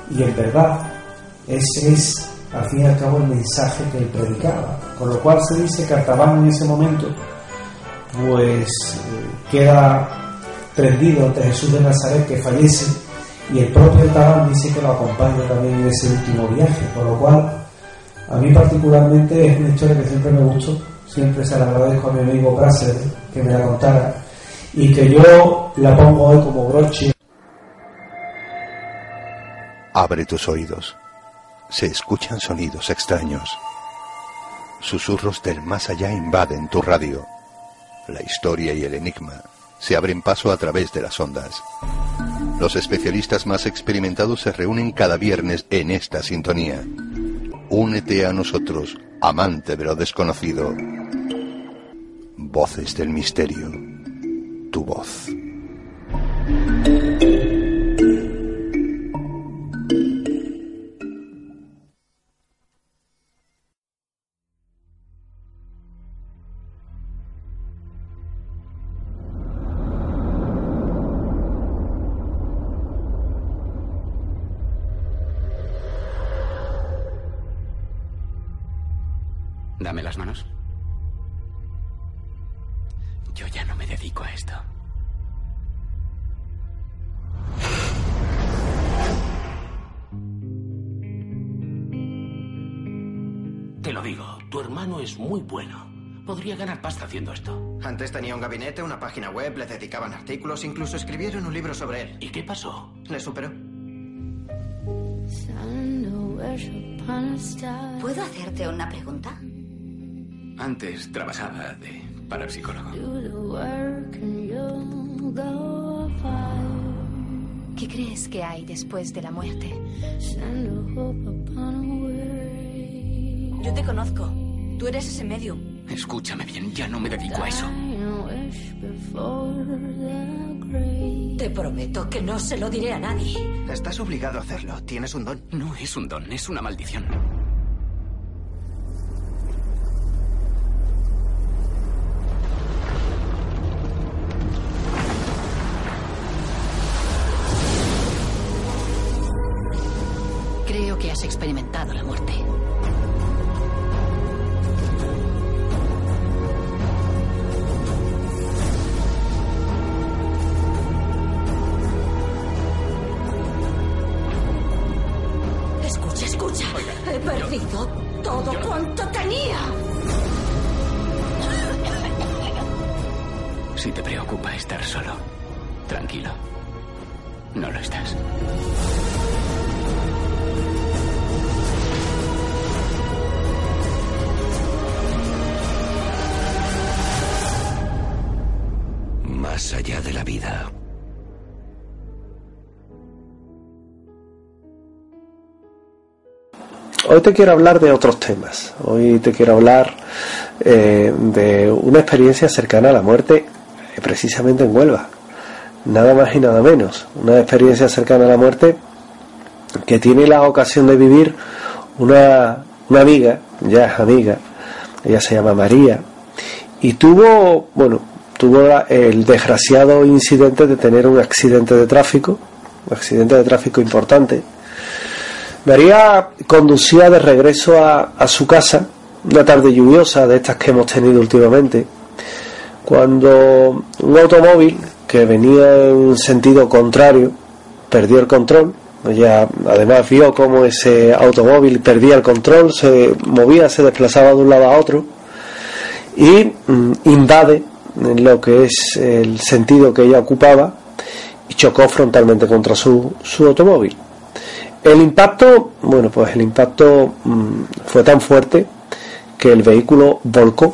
y en verdad ese es al fin y al cabo el mensaje que él predicaba. Con lo cual se dice que Artaban en ese momento pues eh, queda prendido ante Jesús de Nazaret que fallece y el propio Artaban dice que lo acompaña también en ese último viaje, por lo cual a mí particularmente es una historia que siempre me gustó, siempre se la agradezco a mi amigo Praser que me la contara y que yo la pongo hoy como broche. Abre tus oídos se escuchan sonidos extraños. Susurros del más allá invaden tu radio. La historia y el enigma se abren paso a través de las ondas. Los especialistas más experimentados se reúnen cada viernes en esta sintonía. Únete a nosotros, amante de lo desconocido. Voces del misterio. Tu voz. Ganar pasta haciendo esto. Antes tenía un gabinete, una página web, le dedicaban artículos, incluso escribieron un libro sobre él. ¿Y qué pasó? Le superó. ¿Puedo hacerte una pregunta? Antes trabajaba de parapsicólogo. ¿Qué crees que hay después de la muerte? Yo te conozco. Tú eres ese medium. Escúchame bien, ya no me dedico a eso. Te prometo que no se lo diré a nadie. Estás obligado a hacerlo. Tienes un don. No es un don, es una maldición. Creo que has experimentado la muerte. Perdido todo cuanto tenía. Si te preocupa estar solo, tranquilo. No lo estás. Más allá de la vida. Hoy te quiero hablar de otros temas. Hoy te quiero hablar eh, de una experiencia cercana a la muerte, eh, precisamente en Huelva. Nada más y nada menos. Una experiencia cercana a la muerte que tiene la ocasión de vivir una, una amiga, ya es amiga, ella se llama María, y tuvo, bueno, tuvo el desgraciado incidente de tener un accidente de tráfico, un accidente de tráfico importante. María conducía de regreso a, a su casa, una tarde lluviosa de estas que hemos tenido últimamente, cuando un automóvil que venía en sentido contrario perdió el control. Ella además vio cómo ese automóvil perdía el control, se movía, se desplazaba de un lado a otro y mm, invade lo que es el sentido que ella ocupaba y chocó frontalmente contra su, su automóvil. El impacto, bueno, pues el impacto mm, fue tan fuerte que el vehículo volcó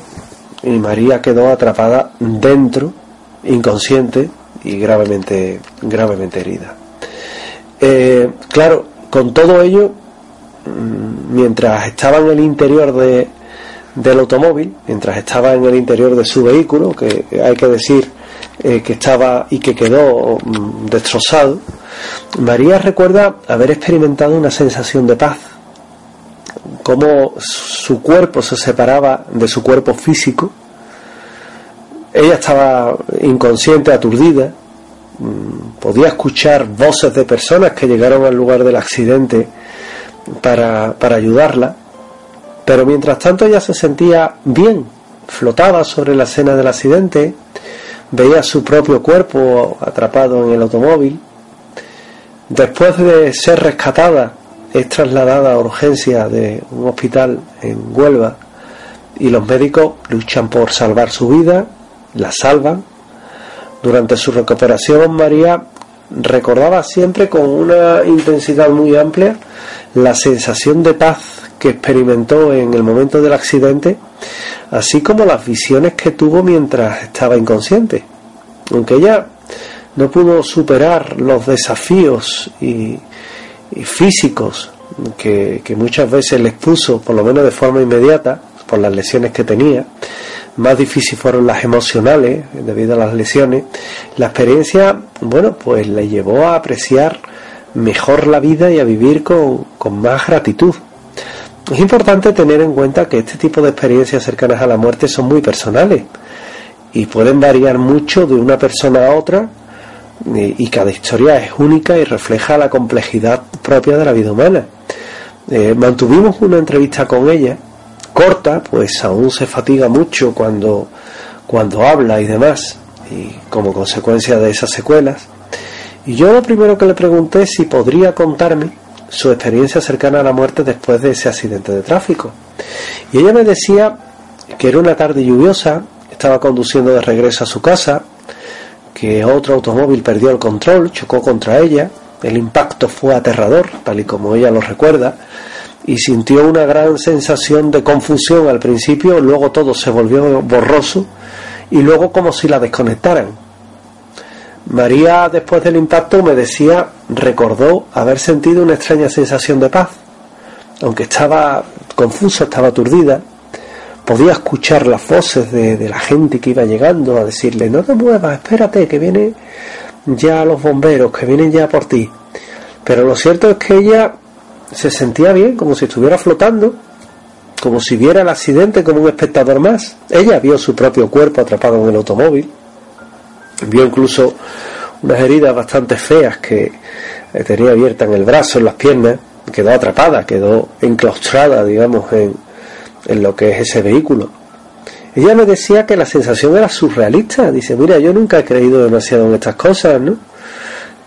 y María quedó atrapada dentro, inconsciente y gravemente, gravemente herida. Eh, claro, con todo ello, mm, mientras estaba en el interior de, del automóvil, mientras estaba en el interior de su vehículo, que hay que decir eh, que estaba y que quedó mm, destrozado, María recuerda haber experimentado una sensación de paz, cómo su cuerpo se separaba de su cuerpo físico. Ella estaba inconsciente, aturdida, mm, podía escuchar voces de personas que llegaron al lugar del accidente para, para ayudarla, pero mientras tanto ella se sentía bien, flotaba sobre la escena del accidente, veía su propio cuerpo atrapado en el automóvil. Después de ser rescatada, es trasladada a urgencia de un hospital en Huelva y los médicos luchan por salvar su vida, la salvan. Durante su recuperación, María recordaba siempre con una intensidad muy amplia la sensación de paz que experimentó en el momento del accidente así como las visiones que tuvo mientras estaba inconsciente. Aunque ella no pudo superar los desafíos y, físicos que, muchas veces le expuso, por lo menos de forma inmediata, por las lesiones que tenía, más difíciles fueron las emocionales debido a las lesiones, la experiencia, bueno, pues le llevó a apreciar mejor la vida y a vivir con más gratitud. Es importante tener en cuenta que este tipo de experiencias cercanas a la muerte son muy personales y pueden variar mucho de una persona a otra y cada historia es única y refleja la complejidad propia de la vida humana. Eh, mantuvimos una entrevista con ella, corta, pues aún se fatiga mucho cuando, cuando habla y demás, y como consecuencia de esas secuelas. Y yo lo primero que le pregunté es si podría contarme su experiencia cercana a la muerte después de ese accidente de tráfico. Y ella me decía que era una tarde lluviosa, estaba conduciendo de regreso a su casa, que otro automóvil perdió el control, chocó contra ella, el impacto fue aterrador, tal y como ella lo recuerda, y sintió una gran sensación de confusión al principio, luego todo se volvió borroso y luego como si la desconectaran. María, después del impacto, me decía, recordó haber sentido una extraña sensación de paz. Aunque estaba confusa, estaba aturdida, podía escuchar las voces de, la gente que iba llegando a decirle, no te muevas, espérate, que vienen ya los bomberos, que vienen ya por ti. Pero lo cierto es que ella se sentía bien, como si estuviera flotando, como si viera el accidente como un espectador más. Ella vio su propio cuerpo atrapado en el automóvil Vio incluso unas heridas bastante feas que eh, tenía abierta en el brazo, en las piernas, quedó atrapada, quedó enclaustrada, digamos, en, en lo que es ese vehículo. Ella me decía que la sensación era surrealista. Dice, mira, yo nunca he creído demasiado en estas cosas, ¿no?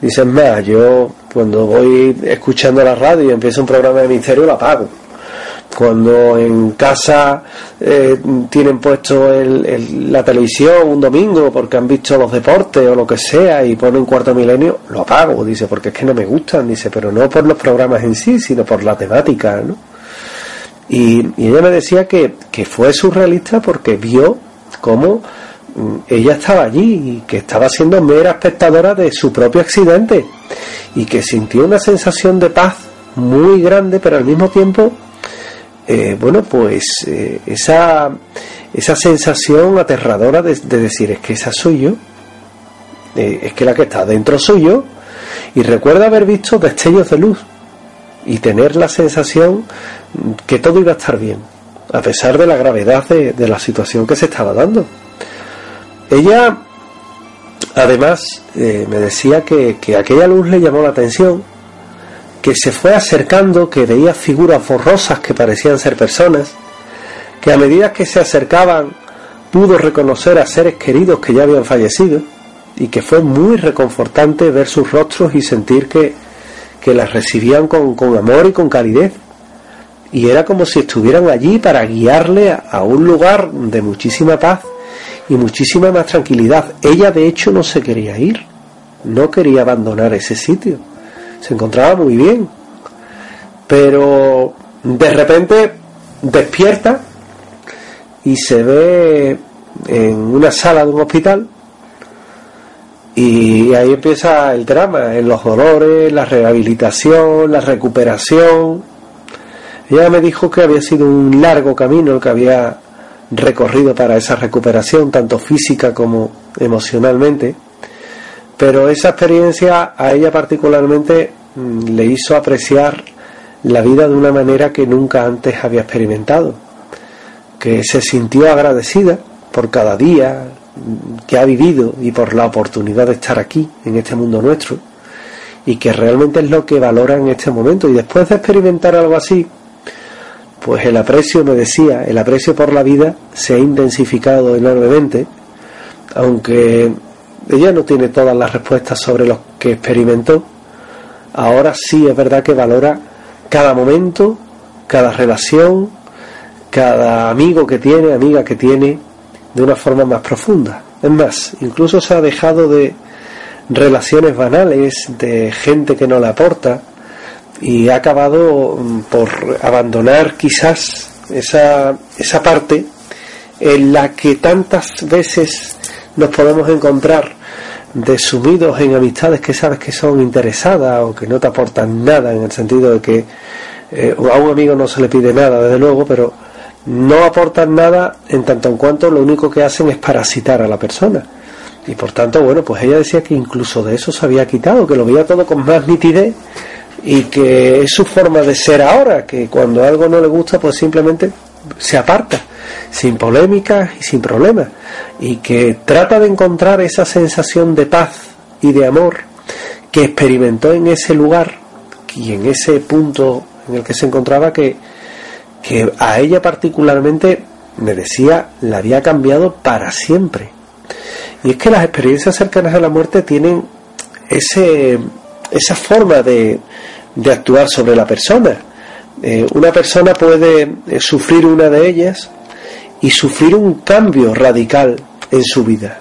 Dice, más, yo cuando voy escuchando la radio y empiezo un programa de misterio, la apago cuando en casa eh, tienen puesto la televisión un domingo porque han visto los deportes o lo que sea y ponen cuarto milenio, lo apago, dice, porque es que no me gustan, dice, pero no por los programas en sí, sino por la temática, ¿no? Y, ella me decía que, que fue surrealista porque vio cómo mm, ella estaba allí y que estaba siendo mera espectadora de su propio accidente y que sintió una sensación de paz muy grande, pero al mismo tiempo eh, bueno, pues eh, esa, esa sensación aterradora de, decir, es que esa soy yo, eh, es que la que está dentro soy yo, y recuerda haber visto destellos de luz y tener la sensación que todo iba a estar bien, a pesar de la gravedad de, la situación que se estaba dando. Ella, además, me decía que aquella luz le llamó la atención, que se fue acercando, que veía figuras borrosas que parecían ser personas, que a medida que se acercaban pudo reconocer a seres queridos que ya habían fallecido, y que fue muy reconfortante ver sus rostros y sentir que, que las recibían con, con amor y con calidez. Y era como si estuvieran allí para guiarle a un lugar de muchísima paz y muchísima más tranquilidad. Ella de hecho no se quería ir, no quería abandonar ese sitio se encontraba muy bien. Pero de repente despierta y se ve en una sala de un hospital y ahí empieza el drama, en los dolores, la rehabilitación, la recuperación. Ella me dijo que había sido un largo camino el que había recorrido para esa recuperación, tanto física como emocionalmente pero esa experiencia a ella particularmente mm, le hizo apreciar la vida de una manera que nunca antes había experimentado, que se sintió agradecida por cada día mm, que ha vivido y por la oportunidad de estar aquí, en este mundo nuestro, y que realmente es lo que valora en este momento. Y después de experimentar algo así, pues el aprecio, me decía, el aprecio por la vida se ha intensificado enormemente, aunque ella no tiene todas las respuestas sobre lo que experimentó, ahora sí es verdad que valora cada momento, cada relación, cada amigo que tiene, amiga que tiene, de una forma más profunda. Es más, incluso se ha dejado de relaciones banales, de gente que no le aporta, y ha acabado mm, por abandonar quizás esa, esa parte en la que tantas veces nos podemos encontrar desumidos en amistades que sabes que son interesadas o que no te aportan nada en el sentido de que eh, a un amigo no se le pide nada desde luego pero no aportan nada en tanto en cuanto lo único que hacen es parasitar a la persona. Y por tanto bueno pues ella decía que incluso de eso se había quitado que lo veía todo con más nitidez y que es su forma de ser ahora, que cuando algo no le gusta, pues simplemente se aparta, sin polémicas y sin problemas, y que trata de encontrar esa sensación de paz y de amor que experimentó en ese lugar y en ese punto en el que se encontraba que, que a ella particularmente me decía la había cambiado para siempre. Y es que las experiencias cercanas a la muerte tienen ese, esa forma de, de actuar sobre la persona. Eh, una persona puede eh, sufrir una de ellas y sufrir un cambio radical en su vida.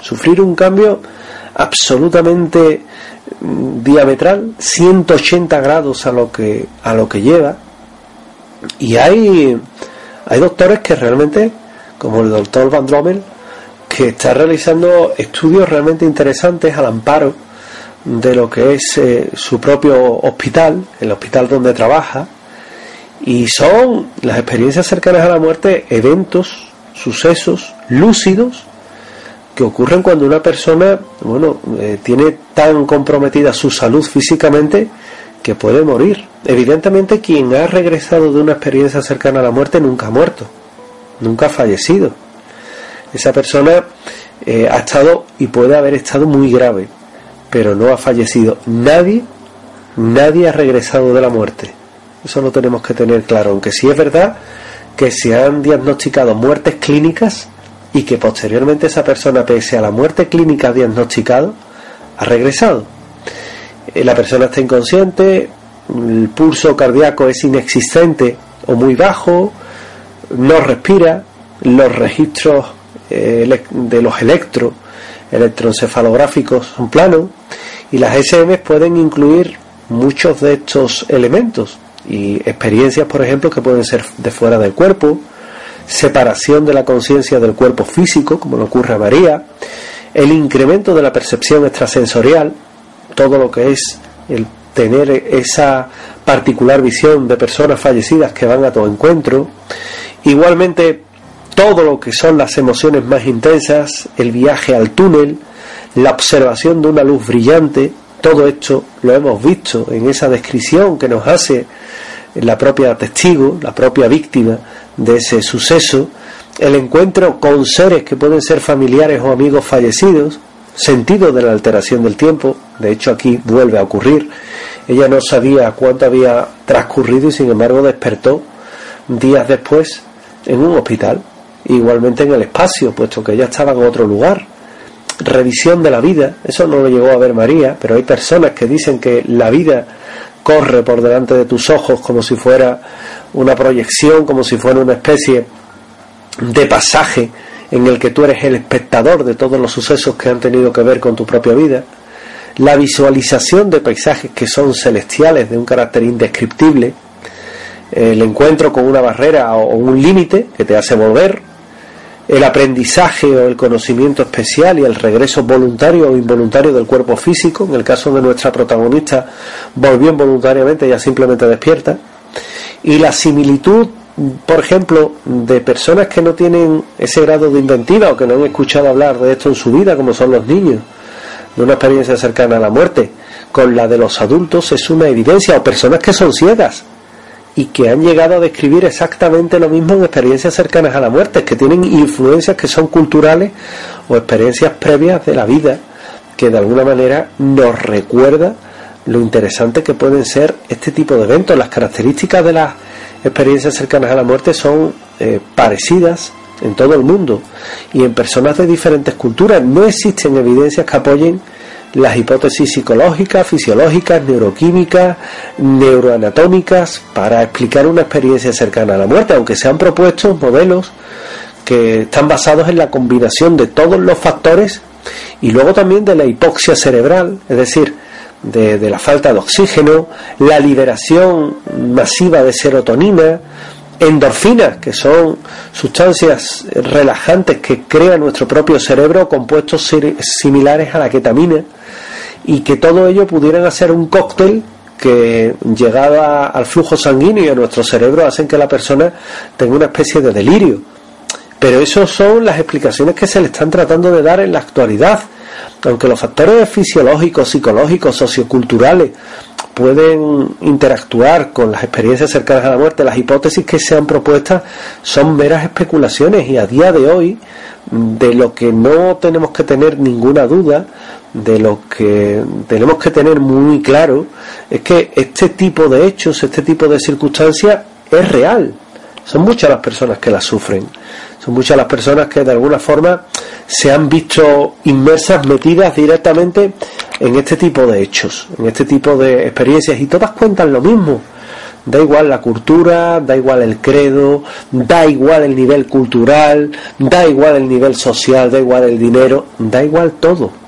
Sufrir un cambio absolutamente mm, diametral, 180 grados a lo que, a lo que lleva. Y hay, hay doctores que realmente, como el doctor Van Drommel, que está realizando estudios realmente interesantes al amparo de lo que es eh, su propio hospital, el hospital donde trabaja, y son las experiencias cercanas a la muerte eventos, sucesos lúcidos que ocurren cuando una persona, bueno, eh, tiene tan comprometida su salud físicamente que puede morir. Evidentemente quien ha regresado de una experiencia cercana a la muerte nunca ha muerto, nunca ha fallecido. Esa persona eh, ha estado y puede haber estado muy grave, pero no ha fallecido. Nadie, nadie ha regresado de la muerte. Eso lo tenemos que tener claro, aunque sí es verdad que se han diagnosticado muertes clínicas y que posteriormente esa persona, pese a la muerte clínica diagnosticada, ha regresado. Eh, la persona está inconsciente, el pulso cardíaco es inexistente o muy bajo, no respira, los registros eh, de los electros electroencefalográficos son planos y las SM pueden incluir muchos de estos elementos y experiencias, por ejemplo, que pueden ser de fuera del cuerpo, separación de la conciencia del cuerpo físico, como le ocurre a María, el incremento de la percepción extrasensorial, todo lo que es el tener esa particular visión de personas fallecidas que van a tu encuentro, igualmente todo lo que son las emociones más intensas, el viaje al túnel, la observación de una luz brillante, todo esto lo hemos visto en esa descripción que nos hace la propia testigo, la propia víctima de ese suceso, el encuentro con seres que pueden ser familiares o amigos fallecidos, sentido de la alteración del tiempo, de hecho aquí vuelve a ocurrir, ella no sabía cuánto había transcurrido y sin embargo despertó días después en un hospital igualmente en el espacio, puesto que ella estaba en otro lugar. Revisión de la vida, eso no lo llegó a ver María, pero hay personas que dicen que la vida corre por delante de tus ojos como si fuera una proyección, como si fuera una especie de pasaje en el que tú eres el espectador de todos los sucesos que han tenido que ver con tu propia vida. La visualización de paisajes que son celestiales, de un carácter indescriptible. El encuentro con una barrera o un límite que te hace volver el aprendizaje o el conocimiento especial y el regreso voluntario o involuntario del cuerpo físico. En el caso de nuestra protagonista, volvió involuntariamente, ya simplemente despierta. Y la similitud, por ejemplo, de personas que no tienen ese grado de inventiva o que no han escuchado hablar de esto en su vida, como son los niños, de una experiencia cercana a la muerte con la de los adultos es una evidencia, o personas que son ciegas y que han llegado a describir exactamente lo mismo en experiencias cercanas a la muerte, que tienen influencias que son culturales o experiencias previas de la vida, que de alguna manera nos recuerda lo interesante que pueden ser este tipo de eventos. Las características de las experiencias cercanas a la muerte son eh, parecidas en todo el mundo y en personas de diferentes culturas. No existen evidencias que apoyen las hipótesis psicológicas, fisiológicas, neuroquímicas, neuroanatómicas para explicar una experiencia cercana a la muerte, aunque se han propuesto modelos que están basados en la combinación de todos los factores y luego también de la hipoxia cerebral, es decir, de, la falta de oxígeno, la liberación masiva de serotonina, endorfinas, que son sustancias relajantes que crea nuestro propio cerebro, compuestos similares a la ketamina, y que todo ello pudieran hacer un cóctel que llegado al flujo sanguíneo y a nuestro cerebro hacen que la persona tenga una especie de delirio. Pero esas son las explicaciones que se le están tratando de dar en la actualidad. Aunque los factores fisiológicos, psicológicos, socioculturales pueden interactuar con las experiencias cercanas a la muerte, las hipótesis que se han propuestas son meras especulaciones y a día de hoy de lo que no tenemos que tener ninguna duda, de lo que tenemos que tener muy claro, es que este tipo de hechos, este tipo de circunstancias es real. Son muchas las personas que la sufren. Son muchas las personas que de alguna forma se han visto inmersas, metidas directamente en este tipo de hechos, en este tipo de experiencias y todas cuentan lo mismo. Da igual la cultura, da igual el credo, da igual el nivel cultural, da igual el nivel social, da igual el dinero, da igual todo.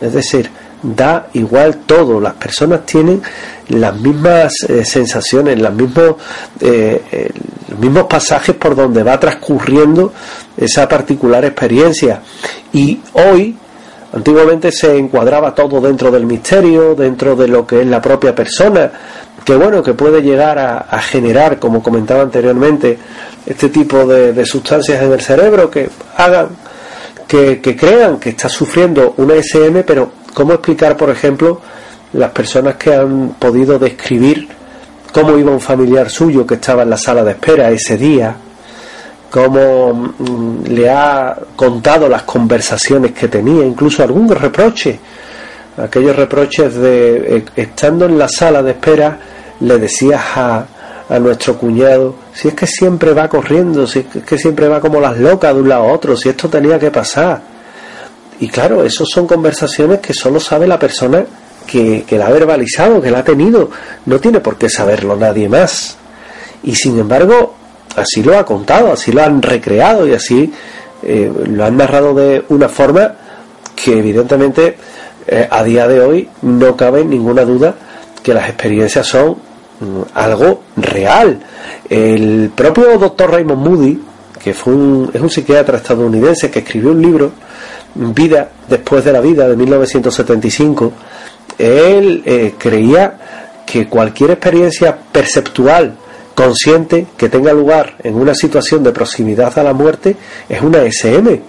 Es decir, da igual todo. Las personas tienen las mismas eh, sensaciones, las mismos, eh, eh, los mismos pasajes por donde va transcurriendo esa particular experiencia. Y hoy, antiguamente se encuadraba todo dentro del misterio, dentro de lo que es la propia persona, que bueno, que puede llegar a, generar, como comentaba anteriormente, este tipo de, sustancias en el cerebro que hagan que, que crean que está sufriendo una SM, pero ¿cómo explicar, por ejemplo, las personas que han podido describir cómo iba un familiar suyo que estaba en la sala de espera ese día, cómo mm, le ha contado las conversaciones que tenía, incluso algún reproche, aquellos reproches de eh, estando en la sala de espera, le decías a, a nuestro cuñado, si es que siempre va corriendo, si es que siempre va como las locas de un lado a otro, si esto tenía que pasar. Y claro, esas son conversaciones que solo sabe la persona que, la ha verbalizado, que la ha tenido. No tiene por qué saberlo nadie más. Y sin embargo, así lo ha contado, así lo han recreado y así eh, lo han narrado de una forma que evidentemente eh, a día de hoy no cabe ninguna duda que las experiencias son algo real. El propio doctor Raymond Moody, que fue un, es un psiquiatra estadounidense que escribió un libro, Vida después de la vida, de 1975, él eh, creía que cualquier experiencia perceptual consciente que tenga lugar en una situación de proximidad a la muerte es una SM.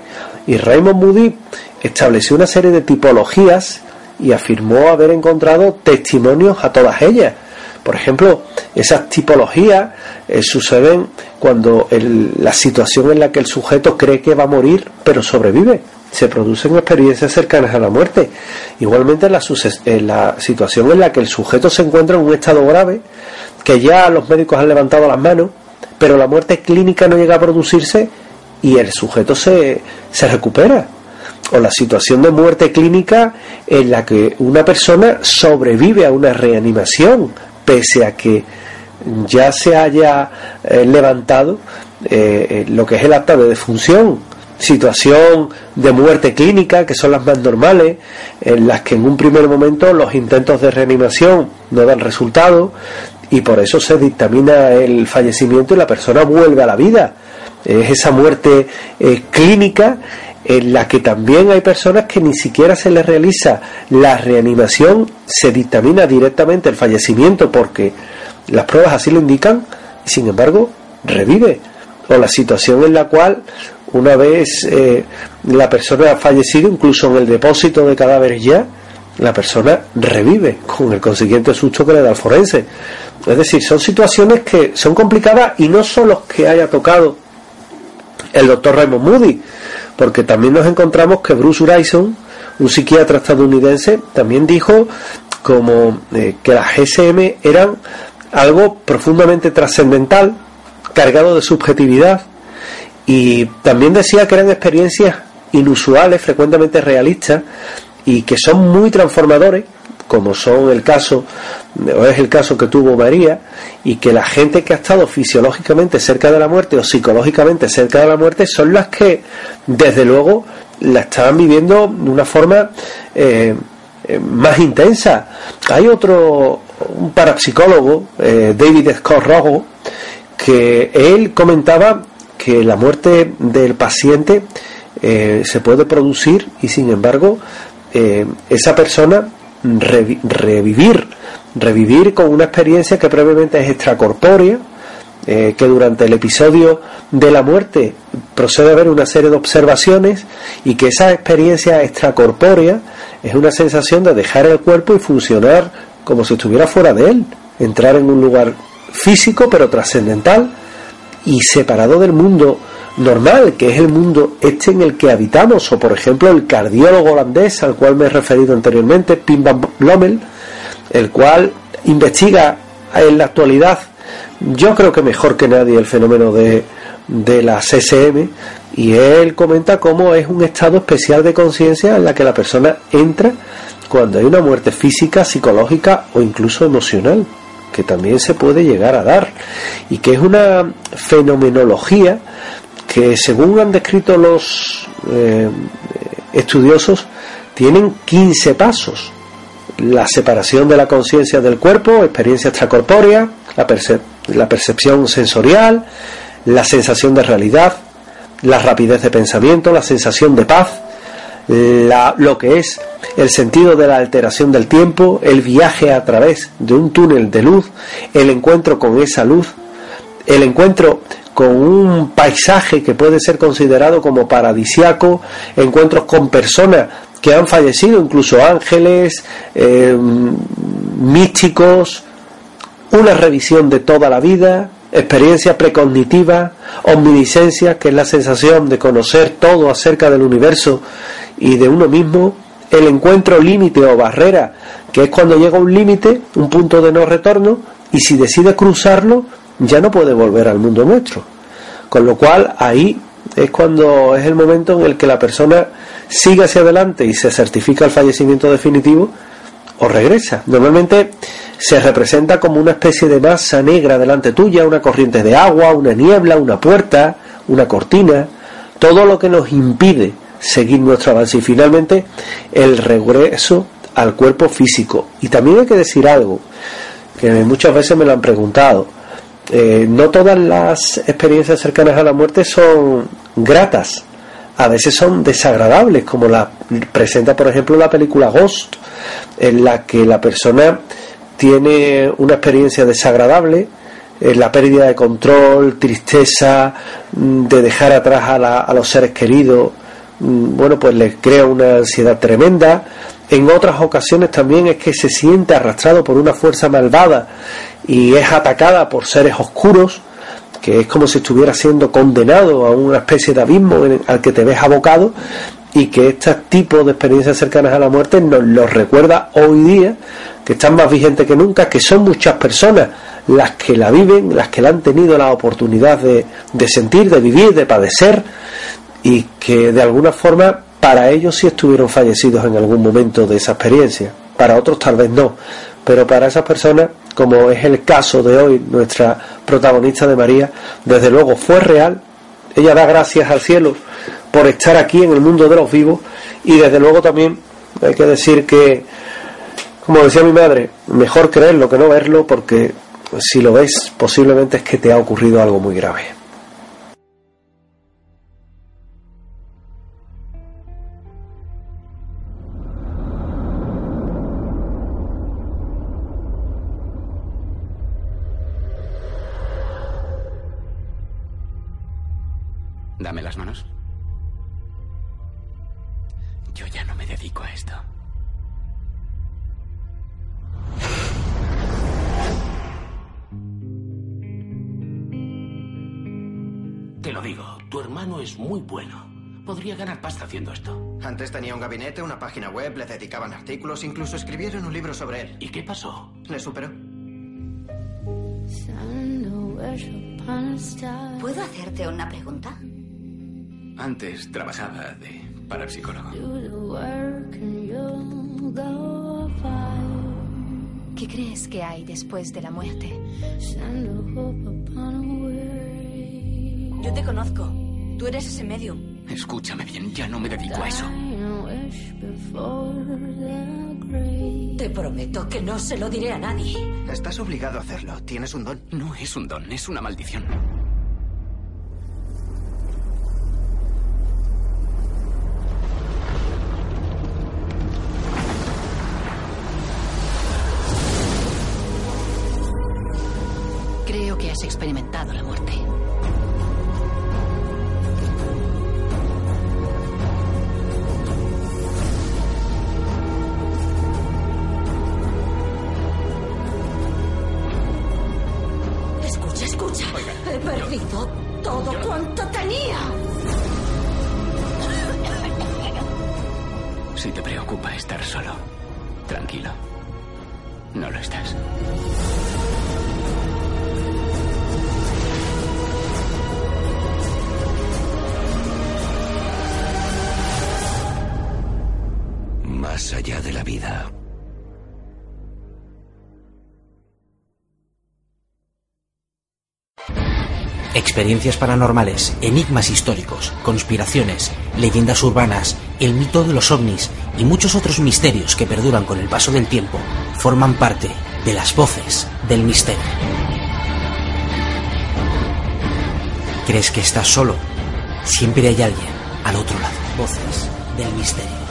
Y Raymond Moody estableció una serie de tipologías y afirmó haber encontrado testimonios a todas ellas. Por ejemplo, esas tipologías eh, suceden cuando la situación en la que el sujeto cree que va a morir pero sobrevive se producen experiencias cercanas a la muerte. Igualmente la, en la situación en la que el sujeto se encuentra en un estado grave, que ya los médicos han levantado las manos, pero la muerte clínica no llega a producirse y el sujeto se, se recupera. O la situación de muerte clínica en la que una persona sobrevive a una reanimación, pese a que ya se haya eh, levantado eh, eh, lo que es el acta de defunción situación de muerte clínica, que son las más normales, en las que en un primer momento los intentos de reanimación no dan resultado y por eso se dictamina el fallecimiento y la persona vuelve a la vida. Es esa muerte clínica en la que también hay personas que ni siquiera se les realiza la reanimación, se dictamina directamente el fallecimiento porque las pruebas así lo indican y sin embargo revive. O la situación en la cual una vez eh, la persona ha fallecido, incluso en el depósito de cadáveres ya, la persona revive con el consiguiente susto que le da el forense. Es decir, son situaciones que son complicadas y no son los que haya tocado el doctor Raymond Moody, porque también nos encontramos que Bruce Grayson, un psiquiatra estadounidense, también dijo como eh, que las GSM eran algo profundamente trascendental, cargado de subjetividad, y también decía que eran experiencias inusuales, frecuentemente realistas, y que son muy transformadores, como son el caso, o es el caso que tuvo María, y que la gente que ha estado fisiológicamente cerca de la muerte o psicológicamente cerca de la muerte son las que, desde luego, la estaban viviendo de una forma eh, eh, más intensa. Hay otro, un parapsicólogo, eh, David Scott Rogo, que él comentaba que la muerte del paciente se puede producir y sin embargo esa persona revivir, revivir con una experiencia que previamente es extracorpórea, eh, que durante el episodio de la muerte procede a ver una serie de observaciones y que esa experiencia extracorpórea es una sensación de dejar el cuerpo y funcionar como si estuviera fuera de él, entrar en un lugar físico pero trascendental y separado del mundo normal, que es el mundo este en el que habitamos, o por ejemplo el cardiólogo holandés al cual me he referido anteriormente, Pim van Lommel, el cual investiga en la actualidad, yo creo que mejor que nadie, el fenómeno de, de la CCM, y él comenta cómo es un estado especial de conciencia en la que la persona entra cuando hay una muerte física, psicológica o incluso emocional, que también se puede llegar a dar, y que es una fenomenología que según han descrito los eh, estudiosos, tienen 15 pasos. La separación de la conciencia del cuerpo, experiencia extracorpórea, la, percepción sensorial, la sensación de realidad, la rapidez de pensamiento, la sensación de paz, la, lo que es el sentido de la alteración del tiempo, el viaje a través de un túnel de luz, el encuentro con esa luz, el encuentro con un paisaje que puede ser considerado como paradisiaco, encuentros con personas que han fallecido, incluso ángeles, eh, místicos, una revisión de toda la vida, experiencia precognitiva, omnisciencia, que es la sensación de conocer todo acerca del universo y de uno mismo, el encuentro límite o barrera, que es cuando llega un límite, un punto de no retorno, y si decide cruzarlo, ya no puede volver al mundo nuestro. Con lo cual ahí es cuando es el momento en el que la persona sigue hacia adelante y se certifica el fallecimiento definitivo o regresa. Normalmente se representa como una especie de masa negra delante tuya, una corriente de agua, una niebla, una puerta, una cortina, todo lo que nos impide seguir nuestro avance y finalmente el regreso al cuerpo físico. Y también hay que decir algo, que muchas veces me lo han preguntado, eh, no todas las experiencias cercanas a la muerte son gratas, a veces son desagradables, como la presenta por ejemplo la película Ghost, en la que la persona tiene una experiencia desagradable, eh, la pérdida de control, tristeza, mm, de dejar atrás a, a los seres queridos, mm, bueno, pues le crea una ansiedad tremenda. En otras ocasiones también es que se siente arrastrado por una fuerza malvada y es atacada por seres oscuros, que es como si estuviera siendo condenado a una especie de abismo al que te ves abocado y que este tipo de experiencias cercanas a la muerte nos lo recuerda hoy día, que están más vigentes que nunca, que son muchas personas las que la viven, las que la han tenido la oportunidad de sentir, de vivir, de padecer y que de alguna forma para ellos sí estuvieron fallecidos en algún momento de esa experiencia, para otros tal vez no, pero para esas personas como es el caso de hoy, nuestra protagonista de María, desde luego fue real. Ella da gracias al cielo por estar aquí en el mundo de los vivos y desde luego también hay que decir que, como decía mi madre, mejor creerlo que no verlo porque si lo ves posiblemente es que te ha ocurrido algo muy grave. Podría ganar pasta haciendo esto. Antes tenía un gabinete, una página web, le dedicaban artículos, incluso escribieron un libro sobre él. ¿Y qué pasó? Le superó. ¿Puedo hacerte una pregunta? Antes trabajaba de parapsicólogo. ¿Qué crees que hay después de la muerte? Yo te conozco. Tú eres ese medium. Escúchame bien, ya no me dedico a eso. Te prometo que no se lo diré a nadie. Estás obligado a hacerlo. Tienes un don. No es un don, es una maldición. Creo que has experimentado la muerte. Experiencias paranormales, enigmas históricos, conspiraciones, leyendas urbanas, el mito de los ovnis y muchos otros misterios que perduran con el paso del tiempo forman parte de las voces del misterio. ¿Crees que estás solo? Siempre hay alguien al otro lado. Voces del misterio.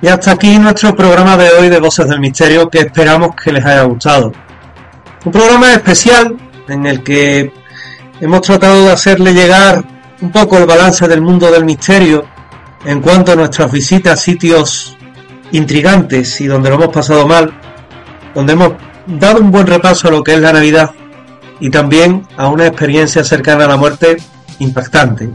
Y hasta aquí nuestro programa de hoy de Voces del Misterio que esperamos que les haya gustado. Un programa especial en el que hemos tratado de hacerle llegar un poco el balance del mundo del misterio en cuanto a nuestras visitas a sitios intrigantes y donde lo hemos pasado mal, donde hemos dado un buen repaso a lo que es la Navidad y también a una experiencia cercana a la muerte impactante.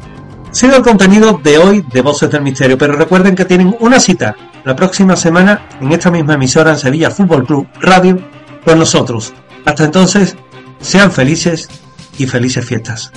Sido el contenido de hoy de Voces del Misterio, pero recuerden que tienen una cita la próxima semana en esta misma emisora en Sevilla Fútbol Club Radio con nosotros. Hasta entonces, sean felices y felices fiestas.